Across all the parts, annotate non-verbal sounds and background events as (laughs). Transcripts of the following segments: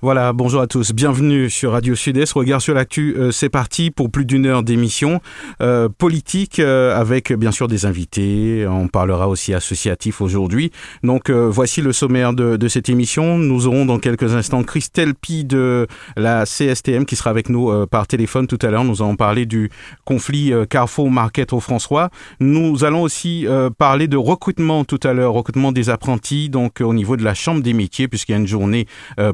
Voilà, bonjour à tous, bienvenue sur Radio Sud-Est. Regard sur l'actu, euh, c'est parti pour plus d'une heure d'émission euh, politique euh, avec bien sûr des invités. On parlera aussi associatif aujourd'hui. Donc voici le sommaire de, de, cette émission. Nous aurons dans quelques instants Christelle Pi de la CSTM qui sera avec nous par téléphone tout à l'heure. Nous allons parler du conflit Carrefour Market au François. Nous allons aussi parler de recrutement tout à l'heure, recrutement des apprentis, donc au niveau de la Chambre des métiers, puisqu'il y a une journée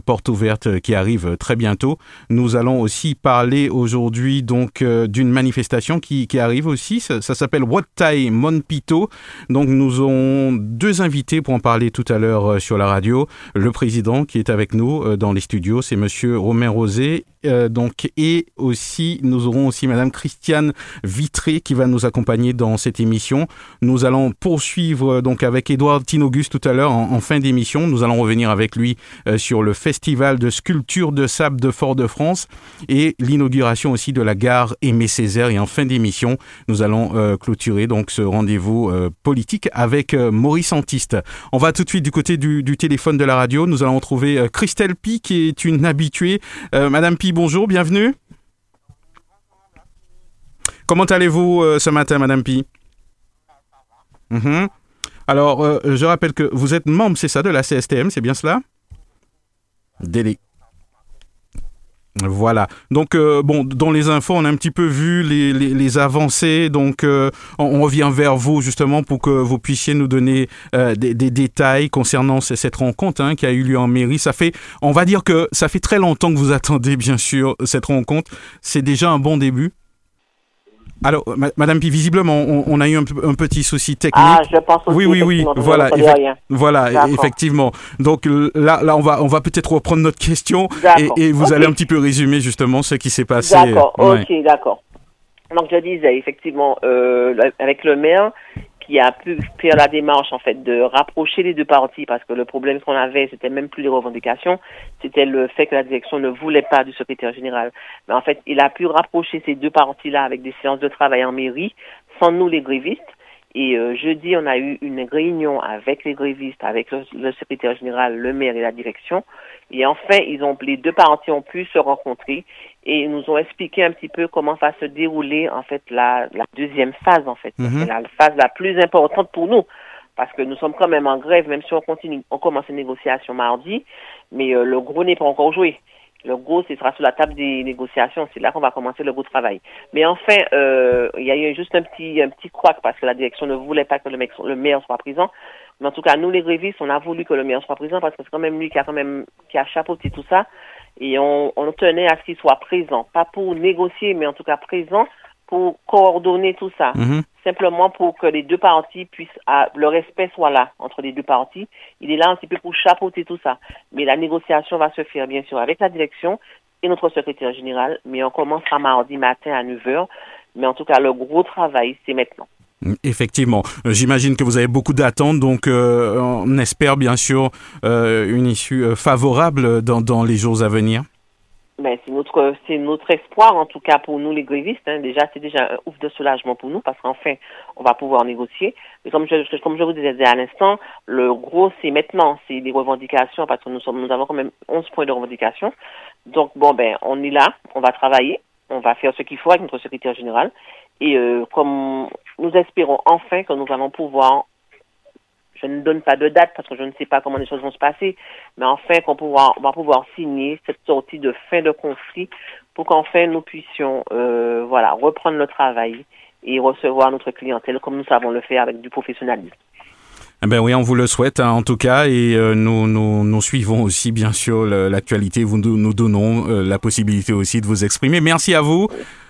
porte ouverte euh, qui arrive euh, très bientôt. Nous allons aussi parler aujourd'hui donc euh, d'une manifestation qui, arrive aussi. Ça, s'appelle Watai Monpito. Donc nous aurons deux invités pour en parler tout à l'heure sur la radio. Le président qui est avec nous dans les studios, c'est Monsieur Romain Rosé donc, et aussi, nous aurons aussi Madame Christiane Vitré qui va nous accompagner dans cette émission. Nous allons poursuivre donc avec Édouard Tinogus tout à l'heure en, fin d'émission. Nous allons revenir avec lui sur le festival de sculpture de sable de Fort-de-France et l'inauguration aussi de la gare Aimé Césaire. Et en fin d'émission, nous allons euh, clôturer donc ce rendez-vous politique avec Maurice Antiste. On va tout de suite du côté du, téléphone de la radio. Nous allons trouver Christelle Pi qui est une habituée. Madame Pi, bonjour, bienvenue. Comment allez-vous euh, ce matin, Madame Pi? Mhm. Alors, euh, je rappelle que vous êtes membre, c'est ça, de la CSTM, c'est bien cela? Délé. Voilà. Donc, euh, bon, dans les infos, on a un petit peu vu les, avancées. Donc, euh, on, revient vers vous justement pour que vous puissiez nous donner euh, des, des, détails concernant cette rencontre hein, qui a eu lieu en mairie. Ça fait, on va dire que ça fait très longtemps que vous attendez, bien sûr, cette rencontre. C'est déjà un bon début. Alors, Madame Pi, visiblement, on, a eu un, petit souci technique. Ah, je pense aussi. Oui, oui, oui. Voilà, voilà, effectivement. Donc là, là, on va, on va peut-être reprendre notre question et, vous allez un petit peu résumer justement ce qui s'est passé. D'accord. Ok, d'accord. Donc je disais effectivement euh, avec le maire, qui a pu faire la démarche en fait de rapprocher les deux parties parce que le problème qu'on avait c'était même plus les revendications c'était le fait que la direction ne voulait pas du secrétaire général. Mais en fait il a pu rapprocher ces deux parties là avec des séances de travail en mairie sans nous les grévistes. Et euh, jeudi on a eu une réunion avec les grévistes avec le, secrétaire général le maire et la direction et enfin ils ont les deux parties ont pu se rencontrer et ils nous ont expliqué un petit peu comment va se dérouler en fait la, la deuxième phase en fait. Mhm. C'est la phase la plus importante pour nous parce que nous sommes quand même en grève, même si on continue, on commence les négociations mardi, mais euh, le gros n'est pas encore joué. Le gros, ce sera sur la table des négociations. C'est là qu'on va commencer le gros travail. Mais enfin, euh, il y a eu juste un petit, un petit couac parce que la direction ne voulait pas que le, mec, le maire soit présent. Mais en tout cas, nous, les grévistes, on a voulu que le maire soit présent parce que c'est quand même lui qui a quand même, qui a chapeauté tout ça. Et on, on tenait à ce qu'il soit présent, pas pour négocier, mais en tout cas présent pour coordonner tout ça. Mhm. Simplement pour que les deux parties puissent, à, le respect soit là entre les deux parties. Il est là un petit peu pour chapeauter tout ça. Mais la négociation va se faire, bien sûr, avec la direction et notre secrétaire général. Mais on commencera mardi matin à 9h. Mais en tout cas, le gros travail, c'est maintenant. Effectivement, euh, j'imagine que vous avez beaucoup d'attentes, donc euh, on espère bien sûr euh, une issue favorable dans, les jours à venir. Ben, c'est notre espoir en tout cas pour nous les grévistes. Hein. Déjà c'est déjà un ouf de soulagement pour nous parce qu'enfin on va pouvoir négocier. Mais comme je vous disais à l'instant, le gros c'est maintenant, c'est les revendications parce que nous avons quand même 11 points de revendication. Donc bon ben on est là, on va travailler, on va faire ce qu'il faut avec notre secrétaire général et euh, comme nous espérons enfin que nous allons pouvoir, je ne donne pas de date parce que je ne sais pas comment les choses vont se passer, mais enfin qu'on va pouvoir signer cette sortie de fin de conflit pour qu'enfin nous puissions euh, voilà, reprendre le travail et recevoir notre clientèle comme nous savons le faire avec du professionnalisme. Eh ben oui, on vous le souhaite hein, en tout cas et euh, nous, nous, suivons aussi bien sûr l'actualité. Vous nous, donnons la possibilité aussi de vous exprimer. Merci à vous.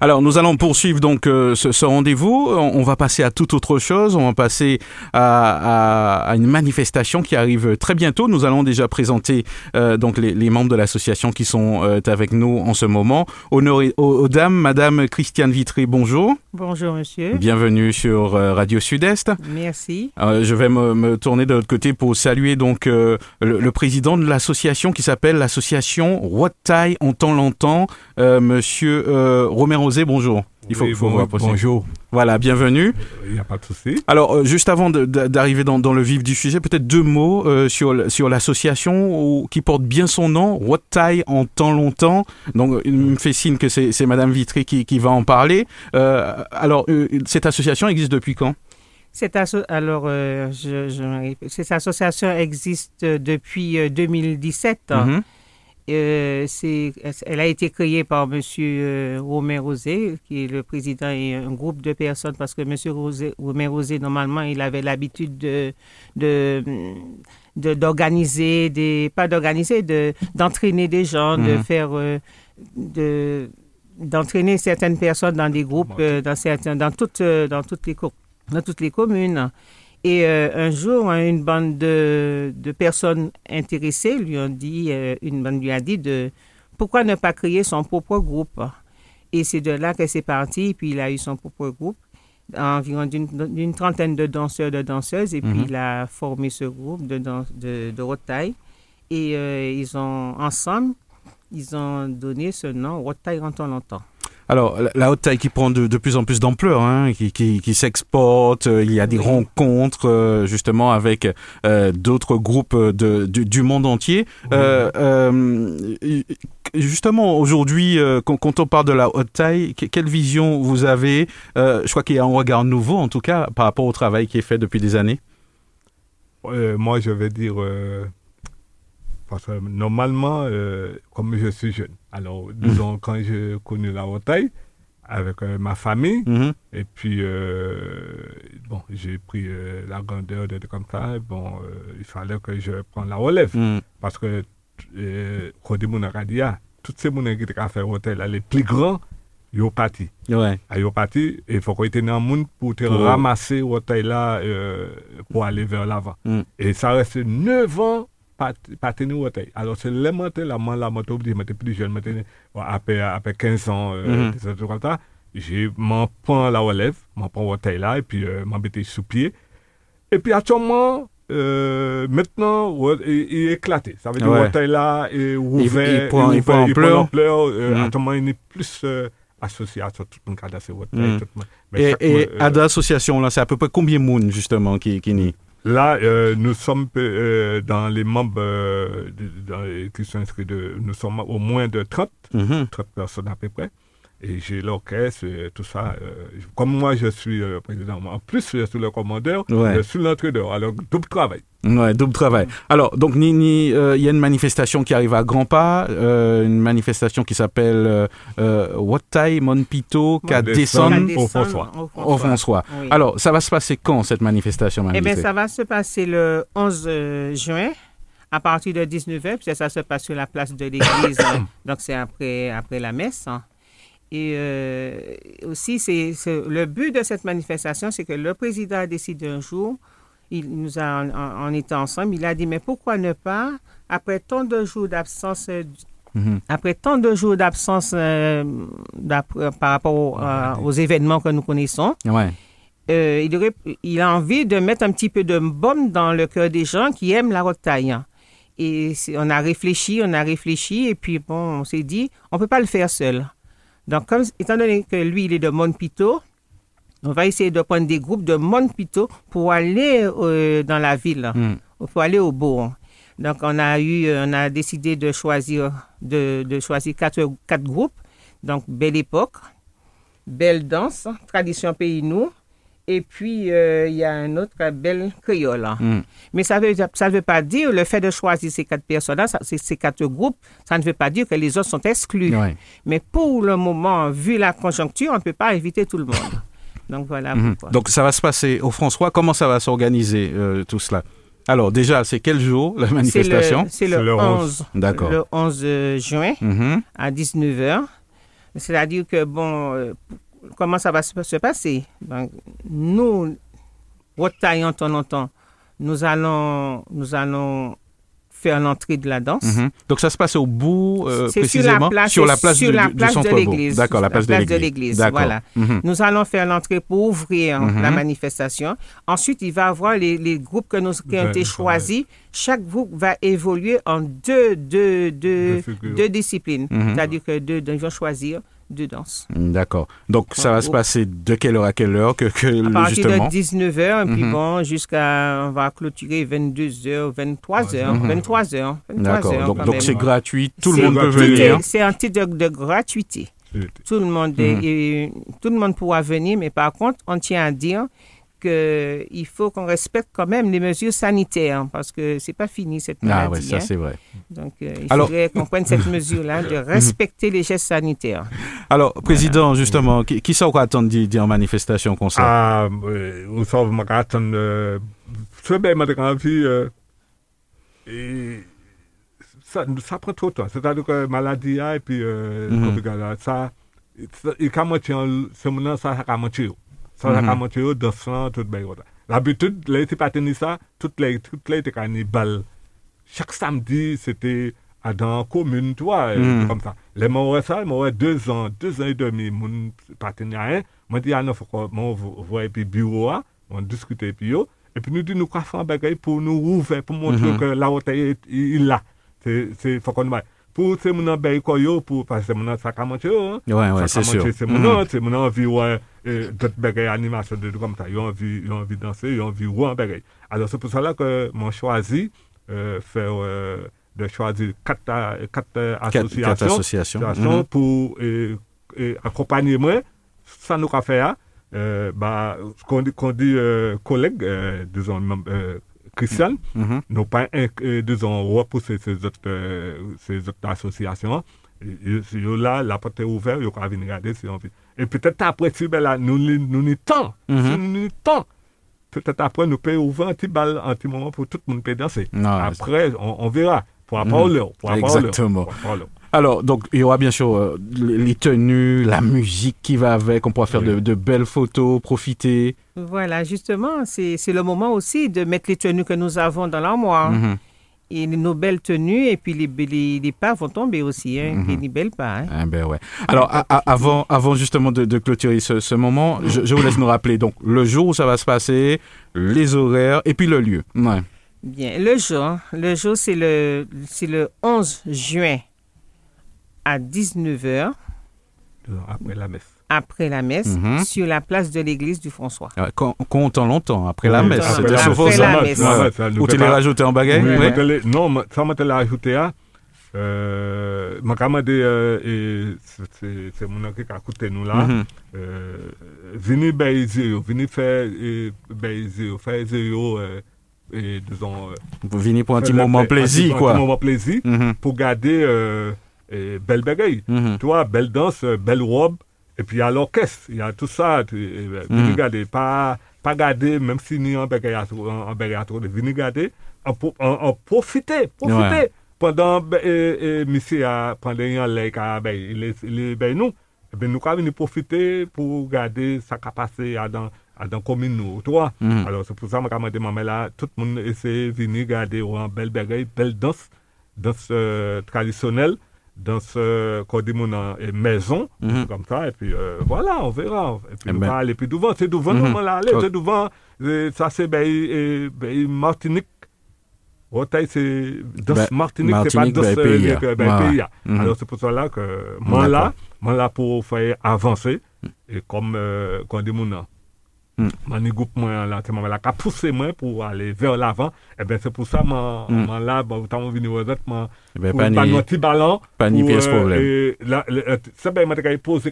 Alors, nous allons poursuivre donc euh, ce, ce rendez-vous. On, on va passer à toute autre chose. On va passer à, à, à une manifestation qui arrive très bientôt. Nous allons déjà présenter euh, donc les, les membres de l'association qui sont euh, avec nous en ce moment. Honneur aux, aux dames, Madame Christiane Vitré, bonjour. Bonjour, monsieur. Bienvenue sur Radio Sud-Est. Merci. Je vais me, me tourner de l'autre côté pour saluer donc le, le président de l'association qui s'appelle l'association Watai en temps longtemps, euh, Monsieur euh, Bonjour. Il faut, Oui, faut bon- voir bonjour, Voilà, bienvenue. il n'y a pas de souci. Alors, euh, juste avant d'arriver dans, dans le vif du sujet, peut-être deux mots euh, sur, l'association qui porte bien son nom, Watai en temps longtemps. Donc, il me fait signe que c'est Madame Vitré qui, qui va en parler. Euh, alors, euh, cette association existe depuis quand? Cette asso- alors, euh, je, je- cette association existe depuis euh, 2017. Mhm. Euh, elle a été créée par Monsieur euh, Romain Rosé, qui est le président et un groupe de personnes, parce que Monsieur Rosé, Romain Rosé, normalement, il avait l'habitude de, de, de- d'organiser des, pas d'organiser, de, d'entraîner des gens, de Mhm. faire, euh, de, d'entraîner certaines personnes dans des groupes, euh, dans certains, dans toutes, euh, dans toutes les, co- dans toutes les communes. Et euh, un jour, hein, une bande de, de personnes intéressées lui ont dit, euh, une bande lui a dit de pourquoi ne pas créer son propre groupe? Et c'est de là que c'est parti. Puis il a eu son propre groupe, environ d'une trentaine de danseurs, de danseuses. Et puis Mhm. il a formé ce groupe de, de, de. Et euh, ils ont, ensemble, ils ont donné ce nom, haute taille longtemps, longtemps. Alors, la- haute taille qui prend de, de plus en plus d'ampleur, hein, qui, qui, qui s'exporte, euh, il y a des Oui. rencontres euh, justement avec euh, d'autres groupes de, du, du monde entier. Euh, euh, justement, aujourd'hui, quand, quand on parle de la haute taille, que- quelle vision vous avez Euh, Je crois qu'il y a un regard nouveau, en tout cas, par rapport au travail qui est fait depuis des années. Euh, moi, je vais dire, euh, parce que normalement, euh, comme je suis jeune, alors disons, quand j'ai connu la bataille avec euh, ma famille, Mhm. et puis, euh, bon, j'ai pris euh, la grandeur de comme ça, et bon, il fallait que je prenne la relève. Mhm. Parce que, quand on a dit, ah, tous ces gens qui ont fait l'hôtel, les plus grands, ils sont partis. Ouais. à yo parti, il faut qu'on ait dans le monde pour te ramasser taille là pour aller vers l'avant. Mm. Et ça reste 9 ans au taille. Alors c'est le matin, la main, la moto, je m'étais plus jeune, maintenant, après, après 15 ans, euh, Mhm. des trucs comme ça, j'ai m'en prends la relève, m'en prends au taille là, et puis euh, mettais sous pied. Et puis actuellement, euh, maintenant, ouais, il, il est éclaté. Ça veut dire Ouais. au taille là est ouvert, il prend- il prend ouvert, ampleur. ampleur, euh, Mhm. Actuellement, il est plus euh, associé à tout le monde qui a taille, Mhm. Et, et euh, à l'association, là, c'est à peu près combien de monde, justement, qui, qui n'y Là, euh, nous sommes euh, dans les membres euh, dans- qui sont inscrits, de, nous sommes au moins de 30, Mhm. 30 personnes à peu près. Et j'ai l'orchestre, et tout ça. euh, comme moi, je suis euh, président, en plus, je suis le commandeur, Ouais. je suis l'entraîneur. Alors, double travail. Ouais, double travail. Alors, donc, ni- ni, euh, il y a une manifestation qui arrive à grands pas, euh, une manifestation qui s'appelle Watai Monpito Qu'à Kadesson descendre. au François. au François. Oui. Alors, ça va se passer quand cette manifestation, Eh bien, ça va se passer le 11 euh, juin à partir de 19h, puis ça se passe sur la place de l'église, (coughs) donc c'est après, après la messe. hein. Et euh, aussi, c'est le but de cette manifestation, c'est que le président a décidé un jour, il nous a, en, en- en étant ensemble, il a dit, mais pourquoi ne pas, après tant de jours d'absence, euh, Mhm. après tant de jours d'absence euh, euh, par rapport au- à- aux événements que nous connaissons, Ouais. il, aurait- il a envie de mettre un petit peu de baume dans le cœur des gens qui aiment la rotaille. Et on a réfléchi, on a réfléchi, et puis bon, on s'est dit, on peut pas le faire seul. Donc, comme, étant donné que lui, il est de Montpito, on va essayer de prendre des groupes de Montpito pour aller euh, dans la ville, Mm. pour aller au bourg. Donc, on a eu, on a décidé de choisir, de, de choisir quatre, quatre groupes. Donc, Belle Époque, Belle Danse, Tradition Pays Nous, et puis euh, il y a un autre, Belle Créole. Mm. Mais ça ne veut, ça veut pas dire, le fait de choisir ces quatre personnes-là, ces, ces quatre groupes, ça ne veut pas dire que les autres sont exclus. Mais pour le moment, vu la conjoncture, on ne peut pas inviter tout le monde. (laughs) Donc voilà Mhm. Donc, ça va se passer au François. Comment ça va s'organiser, euh, tout cela? Alors, déjà, c'est quel jour, la manifestation? c'est le le 11, D'accord. le 11 juin Mhm. à 19h. C'est-à-dire que, bon, euh, comment ça va se se passer? Ben, Nous, retaillant en longtemps, nous allons, nous allons faire l'entrée de la danse. Mhm. Donc ça se passe au bout, euh, précisément? sur la c'est place, sur la place de l'église. D'accord, la place, de l'église. D'accord. Voilà. Mhm. Nous allons faire l'entrée pour ouvrir Mhm. la manifestation. Ensuite, il va y avoir les, les groupes que nous, qui ont Ben, été choisis. Chaque groupe va évoluer en deux, deux, deux, Deux disciplines. C'est-à-dire que deux, ils vont choisir deux danses. D'accord. Donc ça va se passer de quelle heure à quelle heure que, que À partir justement de 19h, et puis Mhm. bon, jusqu'à, on va clôturer 22h, 23h, Mhm. 23h. 23h D'accord. Donc c'est gratuit, tout le monde peut venir. C'est un titre de, de gratuité. Tout le monde, est- tout le monde pourra venir, mais par contre, on tient à dire qu'il faut qu'on respecte quand même les mesures sanitaires parce que c'est pas fini cette Ah maladie. ouais, ça hein. c'est vrai. Donc, euh, il Alors- faudrait qu'on prenne cette mesure-là de (laughs) respecter les gestes sanitaires. Alors président justement, qui, qui ça qu'on attend en manifestation comme ça? Ah, euh, ou ça, je attends. euh, C'est bien, quand euh, et ça, ça prend trop de temps. C'est-à-dire que maladie, là, et puis, euh. Covid, là, ça, ça, il a maintenant, ça, ça a San jaka mhm. montre yo, dofran, tout bay gota. L'abitud, lè te pateni sa, tout lè, tout lè te kani bal. Chak samdi, se te adan komoun, to a, kom sa. Lè mwen wè sa, mwen wè 2 an, 2 an et demi, moun pateni a en, mwen di anan ah fokon, mwen wè epi biro a, ah, mwen diskute epi yo, epi nou di nou kwa fan bagay pou nou ouve, pou montre ke mhm. la wote il la. Se fokon bay. pou se moun an bey koyo, pou, pa se moun an sakamanche yo, sakamanche se moun an, se moun an vi wè, D'autres bagages, animation, de comme ça. Ils ont envie, ils ont envie de danser, ils ont envie de voir un bagage. Alors, c'est pour cela que moi, choisi, euh, faire, euh, de choisir quatre, euh, quatre associations, Mhm. pour accompagner moi. Ça nous a fait, hein. euh, bah, ce qu'on dit, qu'on dit collègue, euh, disons, Christian, Mhm. nous pas, un- euh, disons, repousser ces autres, ces autres associations. Yo là, la porte est ouverte, ils peuvent venir regarder si on veut. Et peut-être après, si ben là, nous nous temps, Mhm. si nous temps, peut-être après, nous pouvons ouvrir un petit bal, un petit moment pour tout le monde peut danser. Non, Après, on, on verra. Pour Mhm. apprendre l'heure. Exactement. Alors, donc, il y aura bien sûr euh, les tenues, la musique qui va avec. On pourra faire de, Oui. de belles photos, profiter. Voilà, justement, c'est c'est le moment aussi de mettre les tenues que nous avons dans l'armoire. Mhm. Et nos belles tenues, et puis les, les, les pas vont tomber aussi, hein, Mhm. les belles pas. hein. Ah ben ouais. Alors, avant, avant justement de, de clôturer ce, ce moment, je, je vous laisse nous rappeler donc le jour où ça va se passer, les horaires et puis le lieu. Ouais. Bien, le jour, le jour, c'est le, c'est le 11 juin à 19h, Disons, Après la messe. Après la messe, Mhm. sur la place de l'église du François. Ah, Quand, comptant longtemps après la Oui, messe. après C'était la- après vos la messe. Ouais. Ouais, ça Ou tu les pas- rajoutes en bagage Oui, te l'ai- non, ça m'a l'a ajouté à. M'a commandé, euh, et c'est- mon oncle qui a coûté nous là. Venez zéro, venez faire zéro, faire zéro, euh, et disons. euh, Vous venez pour un petit moment plaisir, petit- Un quoi. petit moment plaisir Mhm. pour garder belle bagaille. Mhm. Tu vois, belle danse, belle robe, Et puis, il y a l'orchestre, il y a tout ça. Vini eh, eh, mm. gade, pa, pa gade, menm si ni an beke yatro de vini gade, an profite, profite. Pendan misi a panden yon lek a bey nou, ben nou ka vini profite pou gade sa ka pase a dan komin nou. Mm. Alors, se pou sa mwen ka mwen demame la, tout moun ese vini gade ou an bel begay, bel dans, dans euh, tradisyonel, danse euh, qu'on dit mon euh, maison, Mhm. comme ça, et puis euh, voilà, on verra. Et puis ben. va aller plus devant, c'est devant, Mhm. nous, on va aller, c'est devant, euh, ça c'est ben, euh, ben, Martinique. Rotaille, c'est danse Ben, Martinique, c'est pas euh, pays, euh, ouais. pays. Mhm. Alors c'est pour cela que moi là, moi là pour faire avancer, et comme euh, qu'on dit mon nom. Mm. Mon groupe moi là, c'est moi là qui a poussé moi pour aller vers l'avant. Et ben c'est pour ça moi, Mm. autres, moi, Eh ben, ni- un petit ballon. pas ni pour, pièce euh, problème. et là, le- euh, C'est bien, moi, j'ai posé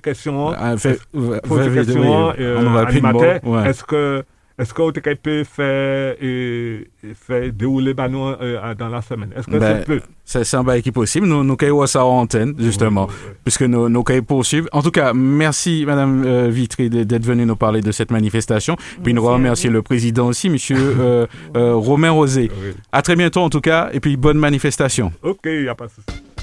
euh. Est-ce que vous peut faire et, et faire dérouler nous, euh, dans la semaine? Est-ce que Ben, c'est peu C'est c'est un bail qui est possible. Nous, nous caillons ça en antenne, justement, Oui, oui, oui. puisque nos cahiers poursuivent. En tout cas, merci, Madame euh, Vitry, d'être venue nous parler de cette manifestation. Puis nous vous. le président aussi, Monsieur euh, euh, Romain Rosé. À très bientôt, en tout cas, et puis bonne manifestation. Ok, il n'y a pas de souci.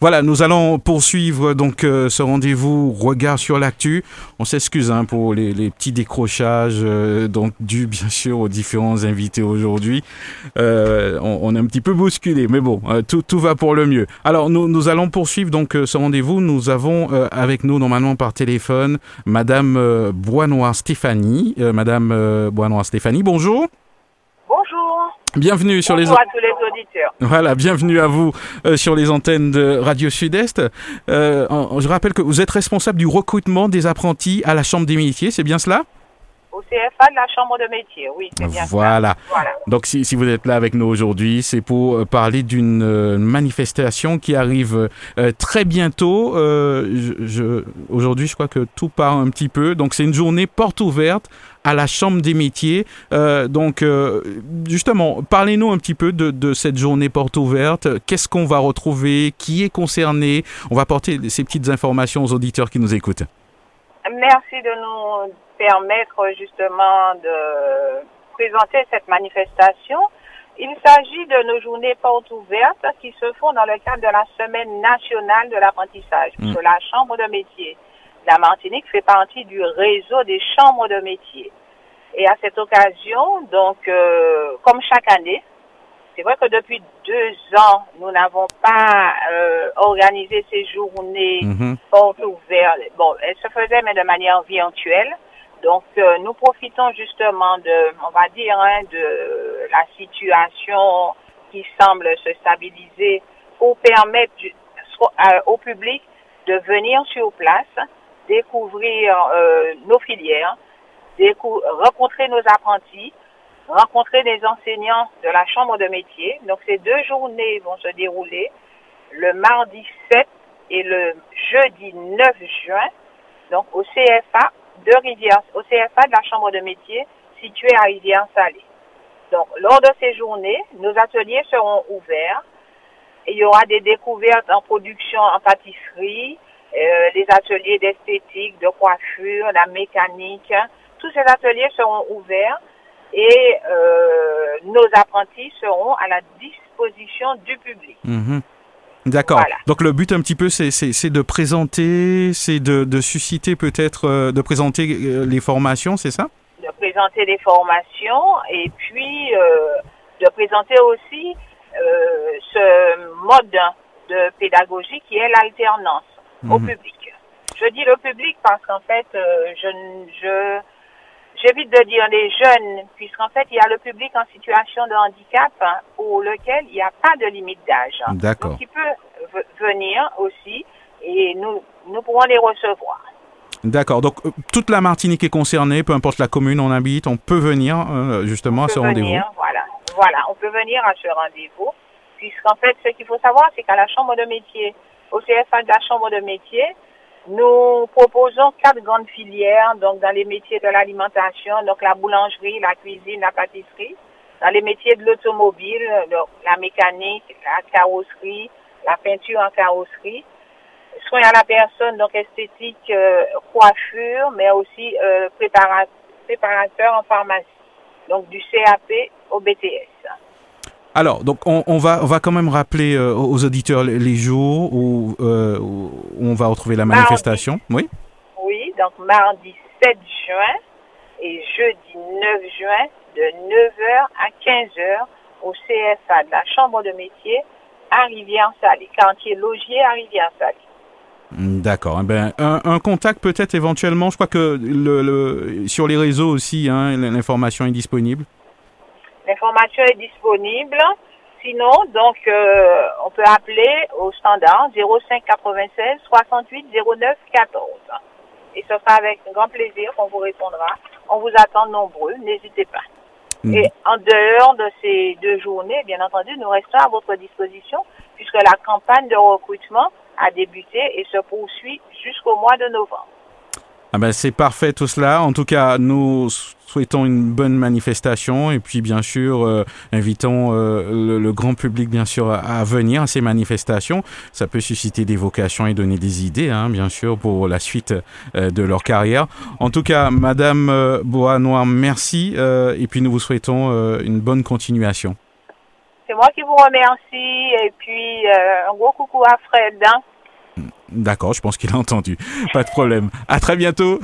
Voilà, nous allons poursuivre donc euh, ce rendez-vous regard sur l'actu. On s'excuse hein, pour les, les, petits décrochages euh, donc dus bien sûr aux différents invités aujourd'hui. Euh, on, on, est un petit peu bousculé, mais bon, euh, tout, tout, va pour le mieux. Alors nous, nous allons poursuivre donc ce rendez-vous. Nous avons avec nous normalement par téléphone Madame Bois-Noir Stéphanie. Madame Bois-Noir Stéphanie, bonjour. Bienvenue sur Bonjour les à tous les auditeurs. Voilà, bienvenue à vous euh, sur les antennes de Radio Sud-Est. Euh, je rappelle que vous êtes responsable du recrutement des apprentis à la Chambre des métiers, c'est bien cela? Au CFA de la Chambre de métier, oui, c'est bien voilà. ça. Voilà. Donc si, si, vous êtes là avec nous aujourd'hui, c'est pour euh, parler d'une euh, manifestation qui arrive très bientôt. je, je, aujourd'hui, je crois que tout part un petit peu. Donc c'est une journée porte ouverte à la Chambre des métiers. Euh, donc, euh, justement, parlez-nous un petit peu de, de, cette journée porte ouverte. Qu'est-ce qu'on va retrouver? Qui est concerné? On va apporter ces petites informations aux auditeurs qui nous écoutent. Merci de nous permettre justement de présenter cette manifestation. Il s'agit de nos journées portes ouvertes qui se font dans le cadre de la Semaine nationale de l'apprentissage, mmh. la Chambre de métier la Martinique fait partie du réseau des chambres de métiers. Et à cette occasion, donc, euh, comme chaque année, c'est vrai que depuis deux ans, nous n'avons pas euh, organisé ces journées -hmm. portes ouvertes. Bon, elles se faisaient, mais de manière virtuelle. Donc, euh, nous profitons justement de, on va dire, hein, de la situation qui semble se stabiliser pour permettre au public de venir sur place découvrir euh, nos filières, rencontrer nos apprentis, rencontrer les enseignants de la chambre de métier. Donc ces deux journées vont se dérouler le mardi 7 et le jeudi 9 juin, donc au CFA de Rivière, au CFA de la chambre de métier situé à Rivière-Salée. Donc lors de ces journées, nos ateliers seront ouverts. Il y aura des découvertes en production en pâtisserie, euh, les ateliers d'esthétique, de coiffure, la mécanique. Tous ces ateliers seront ouverts et euh, nos apprentis seront à la disposition du public. Mmh. D'accord. Voilà. Donc le but un petit peu, c'est de présenter, c'est de, de, susciter peut-être, euh, de présenter euh, les formations, c'est ça? De présenter les formations et puis euh, de présenter aussi ce mode de pédagogie qui est l'alternance au Mhm. public. Je dis le public parce qu'en fait, euh, je, je, j'évite de dire les jeunes, puisqu'en fait, il y a le public en situation de handicap hein, pour lequel il n'y a pas de limite d'âge. D'accord. Donc, il peut venir aussi et nous, nous pourrons les recevoir. D'accord. Donc euh, toute la Martinique est concernée, peu importe la commune où on habite, on peut venir euh, justement On à ce rendez-vous. voilà. Voilà, on peut venir à ce rendez-vous, puisqu'en fait, ce qu'il faut savoir, c'est qu'à la Chambre de métier, au CFA de la Chambre de métier, nous proposons quatre grandes filières, donc dans les métiers de l'alimentation, donc la boulangerie, la cuisine, la pâtisserie, dans les métiers de l'automobile, la mécanique, la carrosserie, la peinture en carrosserie, soins à la personne, donc esthétique, euh, coiffure, mais aussi euh, prépara- préparateur en pharmacie, donc du CAP au BTS. Alors, donc on, on va on va quand même rappeler euh, aux auditeurs les, les jours où, euh, où on va retrouver la Mardi. manifestation. Oui. Oui, donc mardi 7 juin et jeudi 9 juin de 9h à 15h au CFA de la Chambre de métier à Rivière-Salée, quartier Logier à Rivière-Salée. D'accord. Eh Ben, un, un contact peut-être éventuellement. Je crois que le, le- sur les réseaux aussi, hein, l'information est disponible. L'information est disponible. Sinon, donc, euh, on peut appeler au standard 05 96 68 09 14. Et ce sera avec grand plaisir qu'on vous répondra. On vous attend nombreux, n'hésitez pas. Mm. Et en dehors de ces deux journées, bien entendu, nous restons à votre disposition puisque la campagne de recrutement a débuté et se poursuit jusqu'au mois de novembre. Ah ben c'est parfait tout cela. En tout cas, nous souhaitons une bonne manifestation et puis bien sûr euh, invitons euh, le, grand public bien sûr à, venir à ces manifestations. Ça peut susciter des vocations et donner des idées hein, bien sûr pour la suite euh, de leur carrière. En tout cas, Madame Bois-Noir, merci et puis nous vous souhaitons une bonne continuation. C'est moi qui vous remercie et puis un gros coucou à Fred. Hein. D'accord, je pense qu'il a entendu. Pas de problème. À très bientôt.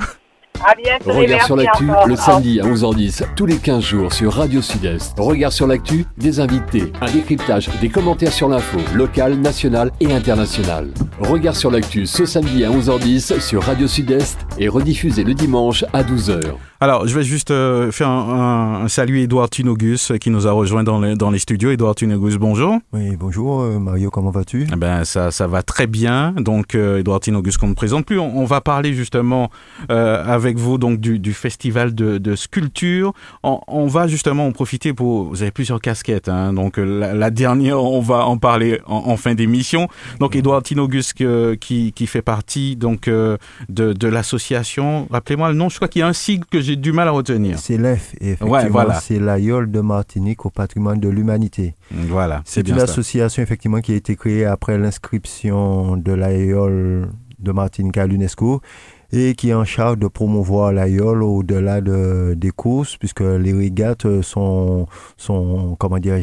Regard sur l'actu, le samedi à 11h10, tous les 15 jours sur Radio Sud-Est. Regard sur l'actu, des invités, un décryptage, des commentaires sur l'info, locale, nationale et internationale. Regard sur l'actu ce samedi à 11h10 sur Radio Sud-Est et rediffusé le dimanche à 12h. Alors, je vais juste euh, faire un, un, salut Edouard Tinogus qui nous a rejoint dans les, dans les studios. Edouard Tinogus, bonjour. Oui, bonjour euh, Mario, comment vas-tu? Eh ben, ça, ça va très bien. Donc, euh, Edouard Tinogus qu'on ne présente plus, on, va parler justement avec vous donc du, du festival de, de sculpture. On, va justement en profiter pour... Vous avez plusieurs casquettes, hein, donc la, dernière, on va en parler en, fin d'émission. Donc, Edouard Tinogus qui, qui fait partie donc de, de l'association. Rappelez-moi le nom, je crois qu'il y a un sigle que j'ai du mal à retenir. C'est l'EF, effectivement, c'est l'AIOL de Martinique au patrimoine de l'humanité. Voilà, c'est une association effectivement qui a été créée après l'inscription de l'AIOL de Martinique à l'UNESCO et qui est en charge de promouvoir l'AIOL au-delà de, des courses, puisque les régates sont, sont comment dire,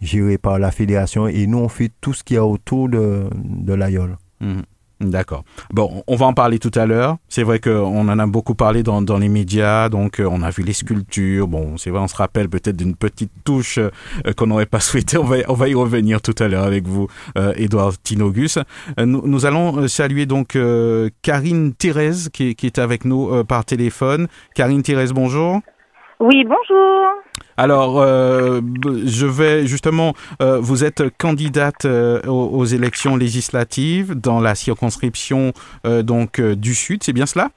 gérées par la fédération et nous on fait tout ce qu'il y a autour de, de. Mhm. D'accord. Bon, on va en parler tout à l'heure. C'est vrai qu'on en a beaucoup parlé dans, dans les médias, donc euh, on a vu les sculptures. Bon, c'est vrai, on se rappelle peut-être d'une petite touche euh, qu'on n'aurait pas (laughs) souhaité. On va, on va y revenir tout à l'heure avec vous, euh, Edouard Tinogus. Nous, nous, allons saluer donc Karine Thérèse qui, qui, est avec nous par téléphone. Karine Thérèse, bonjour. Oui, bonjour. Alors, euh, je vais justement, euh, vous êtes candidate euh, aux, élections législatives dans la circonscription donc du Sud, c'est bien cela?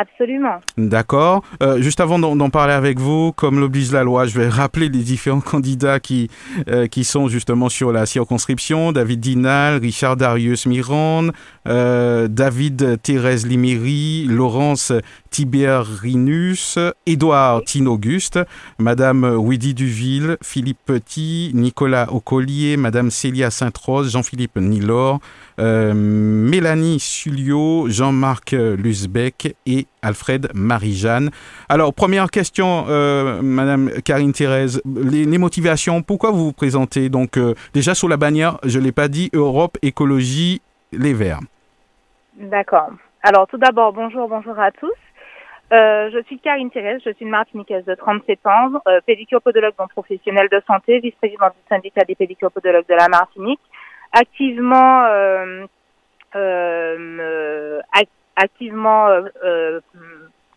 Absolument. D'accord. Euh, juste avant d'en parler avec vous, comme l'oblige la loi, je vais rappeler les différents (laughs) candidats qui, euh, qui sont justement sur la circonscription. David Dinal, Richard Darius Mirande, euh, David Thérèse Liméry, Laurence Tiberinus, Édouard Tinauguste, Madame Widi Duville, Philippe Petit, Nicolas Ocollier, Madame Célia Sainte-Rose, Jean-Philippe Nilor, Mélanie Sulio, Jean-Marc Lusbeck et Alfred Marie-Jeanne. Alors, première question, euh, Madame Karine Thérèse, les, motivations, pourquoi vous vous présentez donc euh, déjà sous la bannière, je ne l'ai pas dit, Europe Écologie Les Verts? D'accord. Alors, tout d'abord, bonjour, bonjour à tous. Euh, je suis Karine Thérèse, je suis une Martiniquaise de 37 ans, euh, pédicure-podologue non professionnelle de santé, vice-présidente du syndicat des pédicure-podologues de la Martinique, activement euh, activement euh, euh,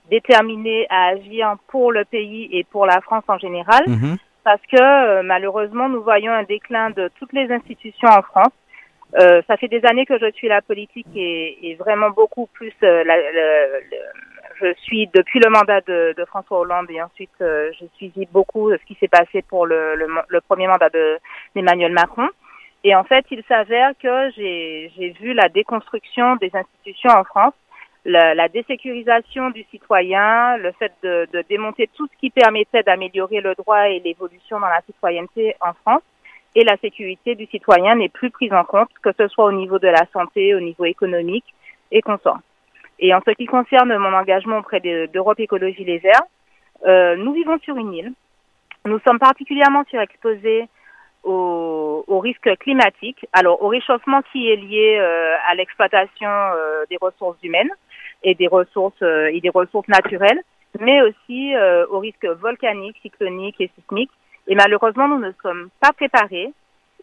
déterminés à agir pour le pays et pour la France en général, mhm. parce que malheureusement, nous voyons un déclin de toutes les institutions en France. Euh, ça fait des années que je suis la politique et, et vraiment beaucoup plus. Euh, la, je suis depuis le mandat de, de François Hollande et ensuite euh, j'ai suivi beaucoup de ce qui s'est passé pour le, le, le premier mandat d'Emmanuel Macron. Et en fait, il s'avère que j'ai vu la déconstruction des institutions en France la, la, désécurisation du citoyen, le fait de, de démonter tout ce qui permettait d'améliorer le droit et l'évolution dans la citoyenneté en France, et la sécurité du citoyen n'est plus prise en compte, que ce soit au niveau de la santé, au niveau économique et consort. Et en ce qui concerne mon engagement auprès d'Europe Écologie Les Verts, euh, nous vivons sur une île. Nous sommes particulièrement surexposés au, au risque climatique, alors au réchauffement qui est lié euh, à l'exploitation euh, des ressources humaines, et des ressources euh, et des ressources naturelles, mais aussi aux risques volcaniques, cycloniques et sismiques. Et malheureusement, nous ne sommes pas préparés.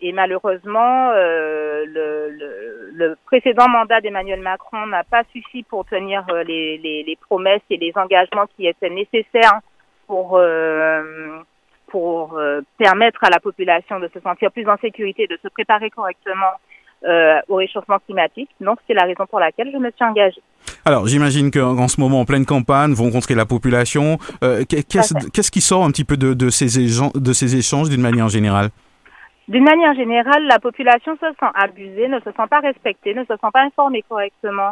Et malheureusement, euh, le, le, le, précédent mandat d'Emmanuel Macron n'a pas suffi pour tenir euh, les, les, les, promesses et les engagements qui étaient nécessaires pour euh, pour permettre à la population de se sentir plus en sécurité, de se préparer correctement euh, au réchauffement climatique. Donc, c'est la raison pour laquelle je me suis engagée. Alors, j'imagine qu'en ce moment, en pleine campagne, vous rencontrez la population. Euh, Qu'est-ce qui sort un petit peu de, de ces, de ces échanges d'une manière générale? D'une manière générale, la population se sent abusée, ne se sent pas respectée, ne se sent pas informée correctement